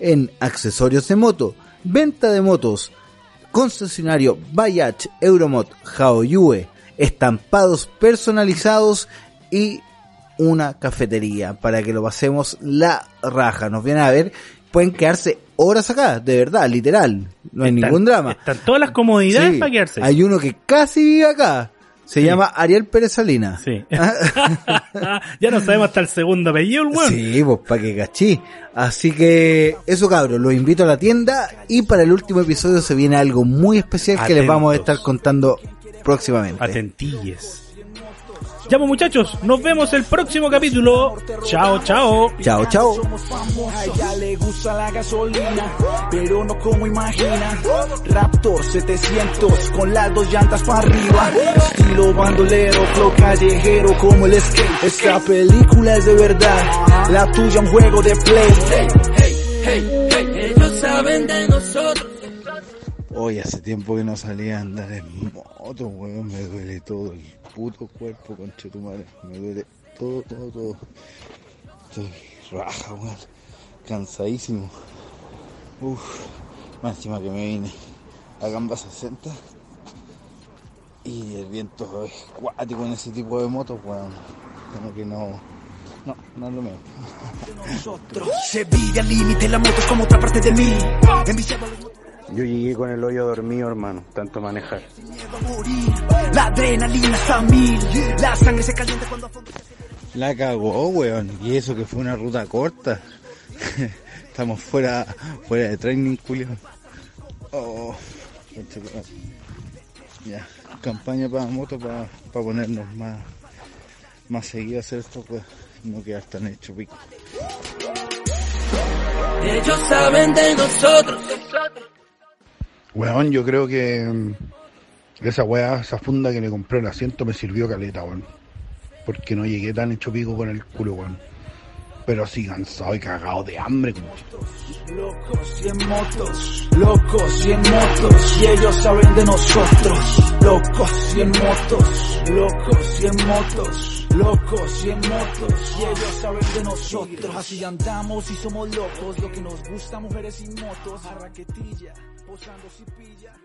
en accesorios de moto, venta de motos, concesionario Bayach, Euromot, Haoyue, estampados personalizados y una cafetería para que lo pasemos la raja. Nos vienen a ver, pueden quedarse horas acá, de verdad, literal, no hay Están- ningún drama. Están todas las comodidades Sí, para quedarse. Hay uno que casi vive acá. Se llama Ariel Pérez Salinas. Sí. ya no sabemos hasta el segundo apellido, el weón. Sí, pues para que cachí. Así que eso cabros, los invito a la tienda y para el último episodio se viene algo muy especial que les vamos a estar contando próximamente. Atentilles. Ya pues muchachos, nos vemos el próximo capítulo. Chao, chao. Chao, chao. A ella le gusta la gasolina, pero no como imagina. Raptor 700 con las dos llantas para arriba. Estilo bandolero, flow callejero como el skate. Esta película es de verdad, la tuya un juego de play. Ellos saben de nosotros. Hoy hace tiempo que no salía a andar en moto, weón. Me duele todo el puto cuerpo, conchetumare. Me duele todo, todo, todo. Estoy raja, weón. Cansadísimo. Uf. Más encima que me vine a Gamba 60. Y el viento es cuático en ese tipo de motos, weón. Como que no. No, no es lo mismo. Nosotros se vive al límite, la moto como otra parte de mí. Enviciado al Yo llegué con el hoyo dormido, hermano, tanto manejar. La adrenalina está a mil, la sangre se calienta cuando a fondo se La cagó, weón. Y eso que fue una ruta corta. Estamos fuera, fuera de training, Julio. Oh, ya. Campaña para moto para ponernos más, más seguido a hacer esto, pues no quedar tan hecho pico. Ellos saben de nosotros. Weón, yo creo que mm, esa weá, esa funda que le compré el asiento me sirvió caleta, weón. Porque no llegué tan hecho pico con el culo, weón. Pero así cansado y cagado de hambre, como Locos y en motos, locos y en motos, y ellos saben de nosotros. Locos y en motos, locos y en motos, locos y en motos, y ellos saben de nosotros. Así andamos y somos locos, lo que nos gusta mujeres y motos, a posando si pilla.